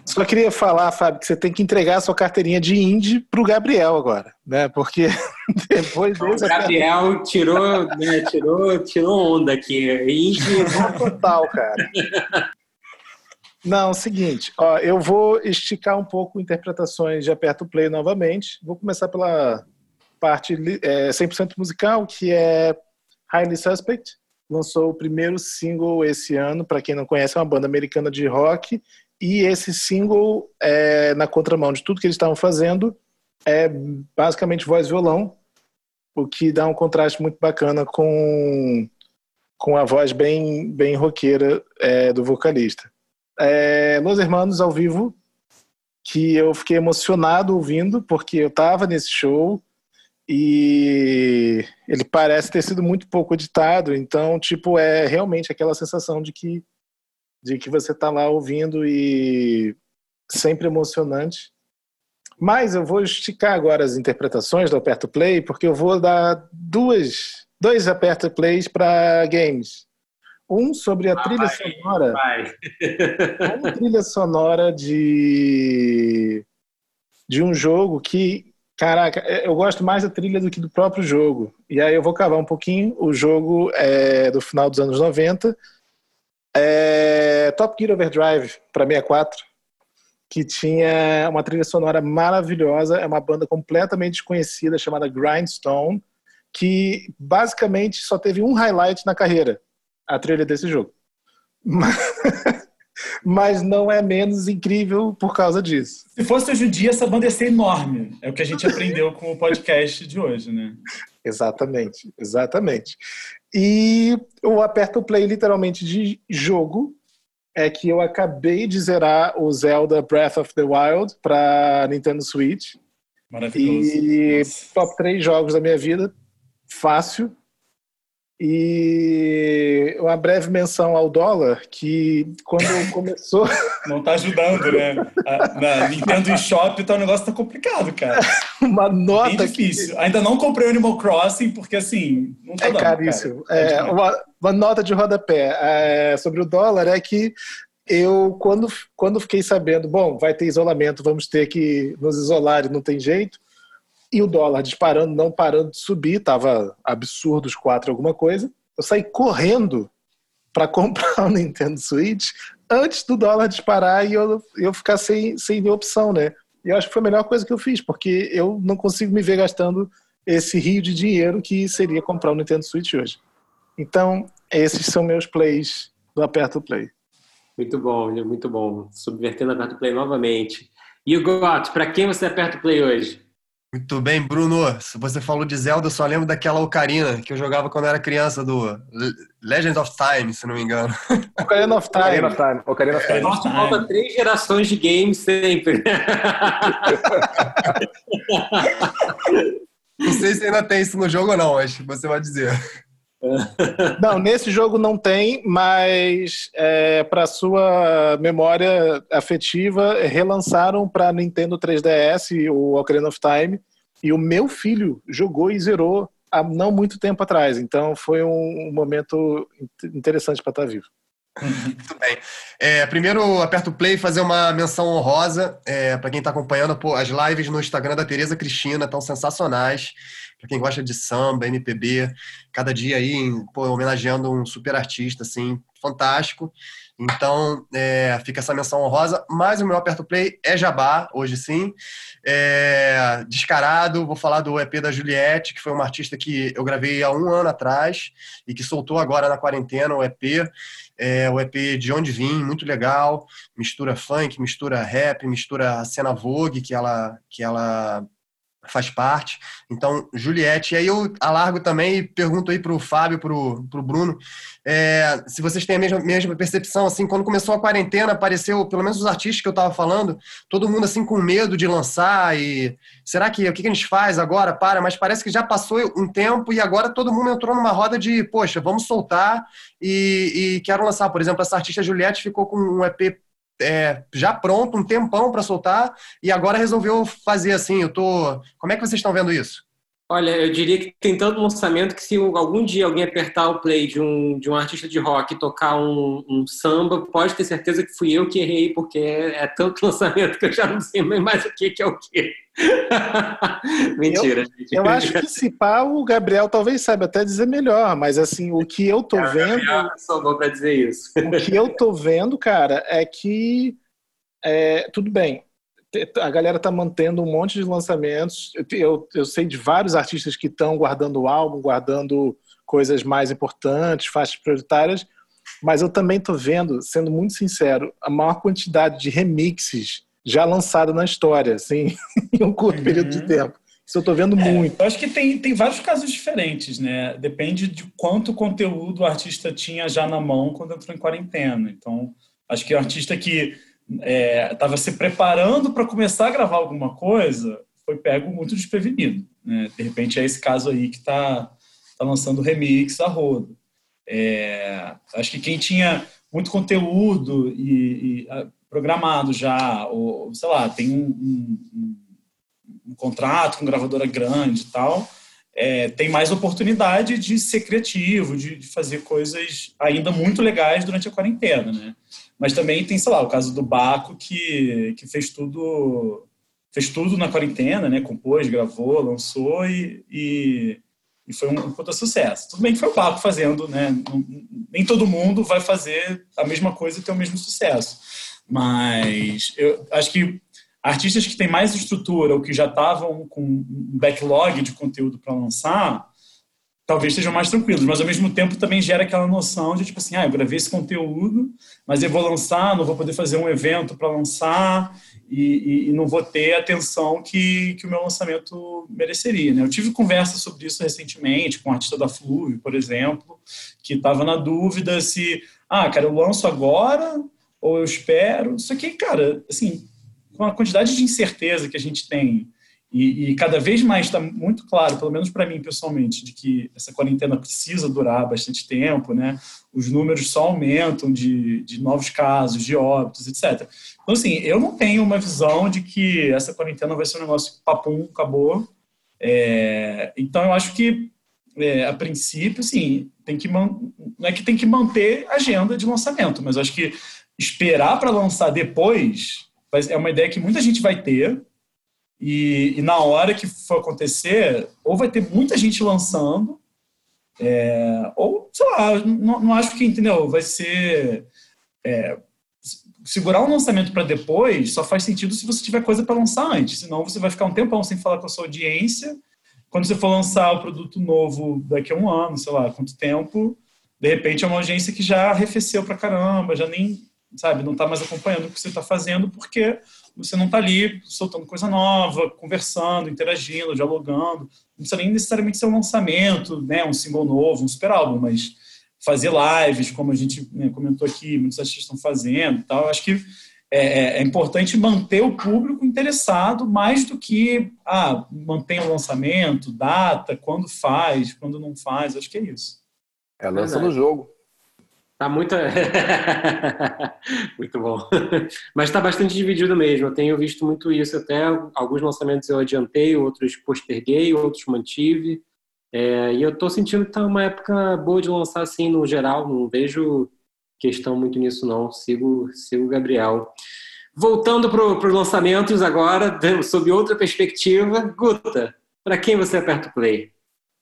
Só queria falar, Fábio, que você tem que entregar a sua carteirinha de indie pro Gabriel agora, né? Porque depois desse. O Gabriel tirou, né, tirou, tirou onda aqui. Indie. Total, cara. Não, é seguinte, ó, eu vou esticar um pouco interpretações de Aperto Play novamente. Vou começar pela parte é, 100% musical, que é Highly Suspect. Lançou o primeiro single esse ano, para quem não conhece, é uma banda americana de rock. E esse single, é, na contramão de tudo que eles estavam fazendo, é basicamente voz e violão, o que dá um contraste muito bacana com, com a voz bem, bem roqueira é, do vocalista é, Los Hermanos ao vivo, que eu fiquei emocionado ouvindo, porque eu estava nesse show e ele parece ter sido muito pouco editado, então, tipo, é realmente aquela sensação de que, de que você está lá ouvindo e sempre emocionante. Mas eu vou esticar agora as interpretações do Aperto Play, porque eu vou dar duas, dois Aperto Plays para games. Um sobre a trilha sonora. uma trilha sonora de, de um jogo que, caraca, é, eu gosto mais da trilha do que do próprio jogo. E aí eu vou cavar um pouquinho. O jogo é do final dos anos 90. É Top Gear Overdrive para 64, que tinha uma trilha sonora maravilhosa. É uma banda completamente desconhecida chamada Grindstone, que basicamente só teve um highlight na carreira a trilha desse jogo. Mas, não é menos incrível por causa disso. Se fosse hoje em dia, essa banda ia ser enorme. É o que a gente aprendeu com o podcast de hoje, né? Exatamente, exatamente. E o aperto play literalmente de jogo é que eu acabei de zerar o Zelda Breath of the Wild para Nintendo Switch. Maravilhoso. E Nossa. top 3 jogos da minha vida, fácil. E uma breve menção ao dólar, que quando começou. Não está ajudando, né? Na Nintendo eShop tá, o negócio tá complicado, cara. uma nota. Bem difícil. Que... Ainda não comprei o Animal Crossing, porque assim. Não tá é dando, caríssimo. É, uma, uma, nota de rodapé é, sobre o dólar é que eu, quando, quando fiquei sabendo, bom, vai ter isolamento, vamos ter que nos isolar e não tem jeito e o dólar disparando, não parando de subir, estava absurdo os quatro alguma coisa. Eu saí correndo para comprar o Nintendo Switch antes do dólar disparar e eu, eu ficar sem, sem opção, né? E eu acho que foi a melhor coisa que eu fiz, porque eu não consigo me ver gastando esse rio de dinheiro que seria comprar o Nintendo Switch hoje. Então, esses são meus plays do Aperto Play. Muito bom, muito bom. Subvertendo o Aperto Play novamente. E o Got, para quem você aperta o Play hoje? Muito bem, Bruno. Você falou de Zelda, eu só lembro daquela Ocarina que eu jogava quando era criança, do Legend of Time, se não me engano. Ocarina of Time. Ocarina of Time. Ocarina of Time. Nossa, falta três gerações de games sempre. não sei se ainda tem isso no jogo ou não, mas você vai dizer. Não, nesse jogo não tem, mas é, para sua memória afetiva, relançaram para Nintendo 3DS o Ocarina of Time e o meu filho jogou e zerou há não muito tempo atrás. Então foi um momento interessante para estar tá vivo. Muito bem. É, primeiro, aperto o play e fazer uma menção honrosa é, para quem está acompanhando. Pô, as lives no Instagram da Tereza Cristina estão sensacionais para quem gosta de samba, MPB, cada dia aí pô, homenageando um super artista, assim, fantástico. Então, é, fica essa menção honrosa. Mas o meu aperto play é Jabá, hoje sim. É, descarado, vou falar do EP da Juliette, que foi uma artista que eu gravei há um ano atrás e que soltou agora na quarentena o EP. É, o EP De Onde Vim, muito legal. Mistura funk, mistura rap, mistura a cena Vogue, que ela, que ela faz parte. Então, Juliette. E aí eu alargo também e pergunto aí para o Fábio, para o Bruno, é, se vocês têm a mesma, mesma percepção, assim, quando começou a quarentena, apareceu, pelo menos os artistas que eu estava falando, todo mundo assim com medo de lançar e será que, o que a gente faz agora? Para, mas parece que já passou um tempo e agora todo mundo entrou numa roda de, poxa, vamos soltar e, e quero lançar. Por exemplo, essa artista Juliette ficou com um EP é, já pronto, um tempão para soltar, e agora resolveu fazer assim. Eu tô. Como é que vocês estão vendo isso? Olha, eu diria que tem tanto lançamento que se algum dia alguém apertar o play de um, de um artista de rock e tocar um, um samba, pode ter certeza que fui eu que errei, porque é, é tanto lançamento que eu já não sei mais o que, que é o que. Mentira, eu, gente. Eu acho que se pá, o Gabriel talvez saiba até dizer melhor, mas assim, o que eu tô é, vendo. Para dizer isso. O que eu tô vendo, cara, é que é, tudo bem a galera tá mantendo um monte de lançamentos. Eu, eu sei de vários artistas que estão guardando álbum, guardando coisas mais importantes, faixas prioritárias, mas eu também tô vendo, sendo muito sincero, a maior quantidade de remixes já lançada na história, assim, em um curto uhum. período de tempo. Isso eu tô vendo é, muito. Eu acho que tem, tem vários casos diferentes, né? Depende de quanto conteúdo o artista tinha já na mão quando entrou em quarentena. Então, acho que o artista que estava é, se preparando para começar a gravar alguma coisa, foi pego muito desprevenido. Né? De repente é esse caso aí que está tá lançando remix a rodo. É, acho que quem tinha muito conteúdo e, e programado já, ou sei lá, tem um, um, um contrato com gravadora grande e tal, é, tem mais oportunidade de ser criativo, de, de, fazer coisas ainda muito legais durante a quarentena, né? Mas também tem, sei lá, o caso do Baco, que, que fez tudo fez tudo na quarentena, né? Compôs, gravou, lançou e, e, e foi um, um puta sucesso. Tudo bem que foi o Baco fazendo, né? Nem todo mundo vai fazer a mesma coisa e ter o mesmo sucesso. Mas eu acho que artistas que têm mais estrutura ou que já estavam com um backlog de conteúdo para lançar, talvez sejam mais tranquilos, mas ao mesmo tempo também gera aquela noção de tipo assim, ah, eu gravei esse conteúdo, mas eu vou lançar, não vou poder fazer um evento para lançar e, e, e, não vou ter a atenção que, que o meu lançamento mereceria. Né? Eu tive conversa sobre isso recentemente com um artista da Fluve, por exemplo, que estava na dúvida se, ah, cara, eu lanço agora ou eu espero. Isso aqui, cara, assim, com a quantidade de incerteza que a gente tem e, e cada vez mais está muito claro, pelo menos para mim pessoalmente, de que essa quarentena precisa durar bastante tempo, né? Os números só aumentam de, de novos casos, de óbitos, etc. Então, assim, eu não tenho uma visão de que essa quarentena vai ser um negócio papum, acabou. É, então, eu acho que, é, a princípio, sim, tem que não é que tem que manter a agenda de lançamento, mas acho que esperar para lançar depois é uma ideia que muita gente vai ter, e, e, na hora que for acontecer, ou vai ter muita gente lançando, é, ou, sei lá, não, não, acho que, entendeu? Vai ser. É, segurar um lançamento para depois só faz sentido se você tiver coisa para lançar antes, senão você vai ficar um tempão sem falar com a sua audiência. Quando você for lançar o produto novo daqui a um ano, sei lá, quanto tempo, de repente é uma audiência que já arrefeceu para caramba, já nem, sabe, não está mais acompanhando o que você está fazendo, porque você não está ali soltando coisa nova, conversando, interagindo, dialogando. Não precisa nem necessariamente ser um lançamento, né, um single novo, um super álbum, mas fazer lives, como a gente né, comentou aqui, muitos artistas estão fazendo tal. Acho que é, é, é, importante manter o público interessado mais do que ah, manter o lançamento, data, quando faz, quando não faz. Acho que é isso. É lança no jogo. Tá muito. muito bom. Mas está bastante dividido mesmo. Eu tenho visto muito isso. Até alguns lançamentos eu adiantei, outros posterguei, outros mantive. É, e eu estou sentindo que está uma época boa de lançar assim no geral. Não vejo questão muito nisso, não. Sigo, sigo o Gabriel. Voltando para os lançamentos agora, sob outra perspectiva. Guta, para quem você aperta o play?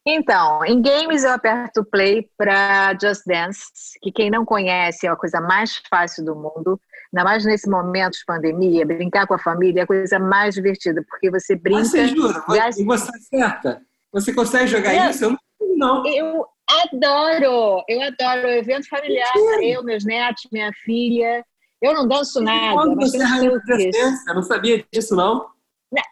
Então, em games eu aperto play para Just Dance, que quem não conhece é a coisa mais fácil do mundo. Ainda mais nesse momento de pandemia, brincar com a família é a coisa mais divertida, porque você brinca. Você jura? Gasta... E você acerta? Você consegue jogar eu, isso? Eu não. Eu adoro, eu adoro o evento familiar, eu, meus netos, minha filha. Eu não danço nada. Quando você é eu não sabia disso, não.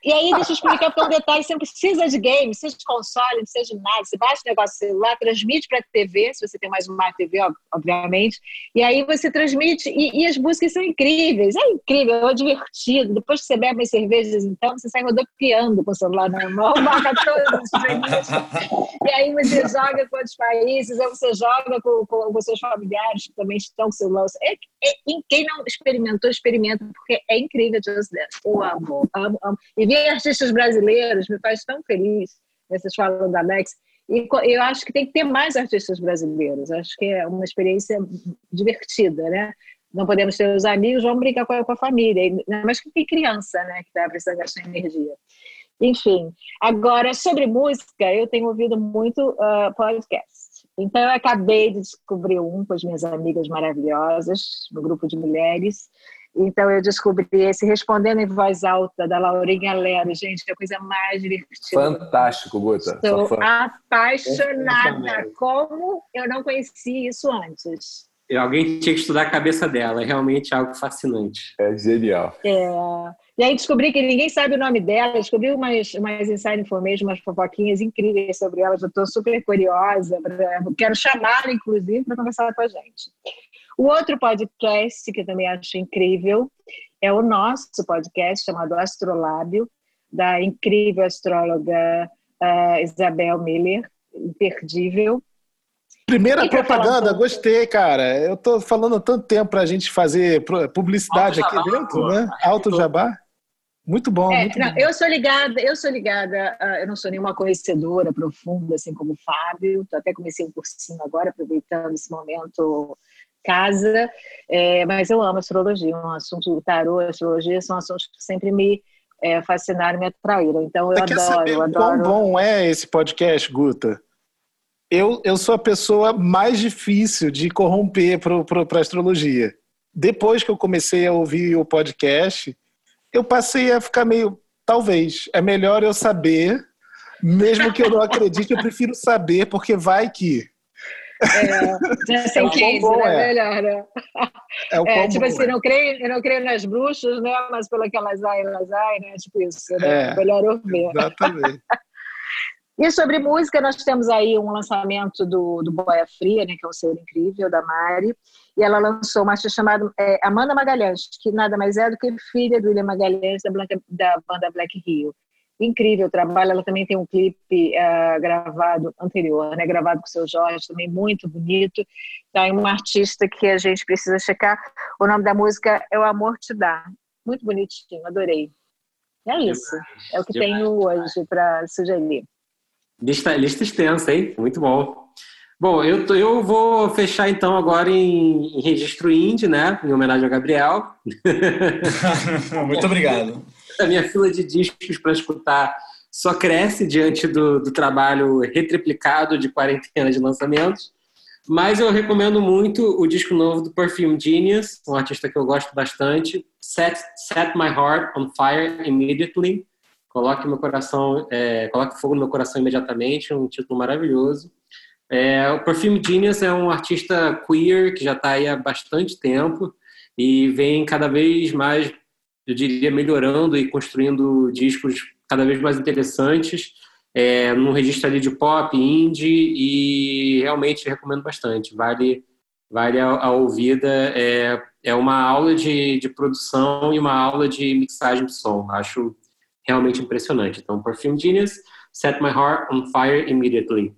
E aí, deixa eu explicar, porque é um detalhe, você não precisa de game, seja de console, seja de nada. Você baixa o negócio celular, transmite para a TV, se você tem mais uma TV, obviamente. E aí você transmite, e, e, as músicas são incríveis. É incrível, é divertido. Depois que você bebe as cervejas, então, você sai rodopiando com o celular na mão, marca todos os. E aí você joga com outros países, ou você joga com, com, com seus familiares que também estão com o celular. É, é, quem não experimentou, experimenta, porque é incrível Just Dance. Eu amo, amo, amo. E ver artistas brasileiros me faz tão feliz. Vocês falam da Max. E eu acho que tem que ter mais artistas brasileiros. Acho que é uma experiência divertida, né? Não podemos ter os amigos, vamos brincar com a, com a família. Mas que criança, né? Que está precisando gastar energia. Enfim, agora sobre música, eu tenho ouvido muito uh, podcast. Então, eu acabei de descobrir um com as minhas amigas maravilhosas, no grupo de mulheres, então eu descobri esse respondendo em voz alta da Laurinha Lero. Gente, é a coisa mais divertida. Fantástico, Guta. Estou apaixonada. Como eu não conhecia isso antes. E alguém tinha que estudar a cabeça dela. É realmente algo fascinante. É genial. É. E aí descobri que ninguém sabe o nome dela, descobri umas, umas inside information, umas fofoquinhas incríveis sobre ela, já estou super curiosa, quero chamá-la, inclusive, para conversar com a gente. O outro podcast que eu também acho incrível é o nosso podcast chamado Astrolábio, da incrível astróloga uh, Isabel Miller, imperdível. Primeira propaganda, gostei, cara. Eu tô falando há tanto tempo para a gente fazer publicidade aqui dentro, né? Alto Jabá. Muito bom. É, muito não, bom. Eu sou ligada, eu sou ligada, uh, eu não sou nenhuma conhecedora profunda, assim como o Fábio. Até comecei um cursinho agora, aproveitando esse momento casa, é, mas eu amo astrologia, um assunto, o tarô, a astrologia são assuntos que sempre me é, fascinaram, me atraíram. Então eu Você adoro, quer saber eu adoro. Quão bom é esse podcast, Guta? Eu, eu sou a pessoa mais difícil de corromper para a astrologia. Depois que eu comecei a ouvir o podcast, eu passei a ficar meio. Talvez. É melhor eu saber, mesmo que eu não acredite, eu prefiro saber, porque vai que. É, já é case, né? É. Melhor, né? É, o é tipo assim, é. não creio, eu não creio nas bruxas, né? Mas pelo que elas ai, elas ai, né? Tipo isso, né? É, melhor ouvir. Exatamente. E sobre música, nós temos aí um lançamento do, do Boia Fria, né, que é um ser incrível, da Mari, e ela lançou uma artista chamada é, Amanda Magalhães, que nada mais é do que filha do William Magalhães, da, Blanca, da banda Black Rio incrível o trabalho. Ela também tem um clipe uh, gravado anterior, né, gravado com o seu Jorge, também muito bonito. Então, é uma artista que a gente precisa checar. O nome da música é O Amor Te Dá. Muito bonitinho, adorei. É isso. Demais, é o que demais. tenho hoje para sugerir. Lista, lista extensa, hein? Muito bom. Bom, eu, eu vou fechar então agora em, em registro indie, né? Em homenagem ao Gabriel. Muito obrigado a minha fila de discos para escutar só cresce diante do, do trabalho retriplicado de quarentena de lançamentos. Mas eu recomendo muito o disco novo do Perfume Genius, um artista que eu gosto bastante. Set, Set My Heart on Fire Immediately. Coloque meu coração, é, coloque fogo no meu coração imediatamente, um título maravilhoso. É, o Perfume Genius é um artista queer que já está aí há bastante tempo e vem cada vez mais eu diria, melhorando e construindo discos cada vez mais interessantes, é, num registro ali de pop, indie, e realmente recomendo bastante. Vale, vale a, a ouvida. É, é uma aula de, de produção e uma aula de mixagem de som. Acho realmente impressionante. Então, Perfume Genius, Set My Heart on Fire Immediately.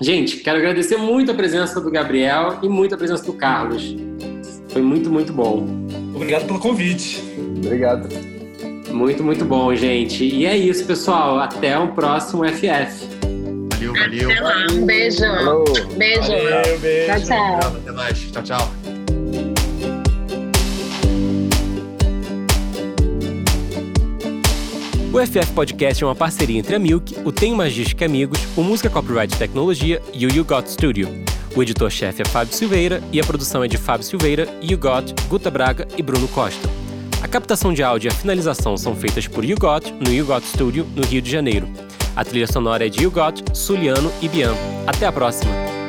Gente, quero agradecer muito a presença do Gabriel e muito a presença do Carlos. Foi muito, muito bom. Obrigado pelo convite. Obrigado. Muito, muito bom, gente. E é isso, pessoal. Até o próximo FF. Valeu, valeu. Até lá. Um beijo. Beijo. Valeu, beijo. Tchau, tchau. Até mais. Tchau, tchau. O FF Podcast é uma parceria entre a Milk, o Tem Magística Amigos, o Música Copyright Tecnologia e o You Got Studio. O editor-chefe é Fábio Silveira e a produção é de Fábio Silveira, You Got, Guta Braga e Bruno Costa. A captação de áudio e a finalização são feitas por You Got, no You Got Studio, no Rio de Janeiro. A trilha sonora é de You Got, Suliano e Bian. Até a próxima!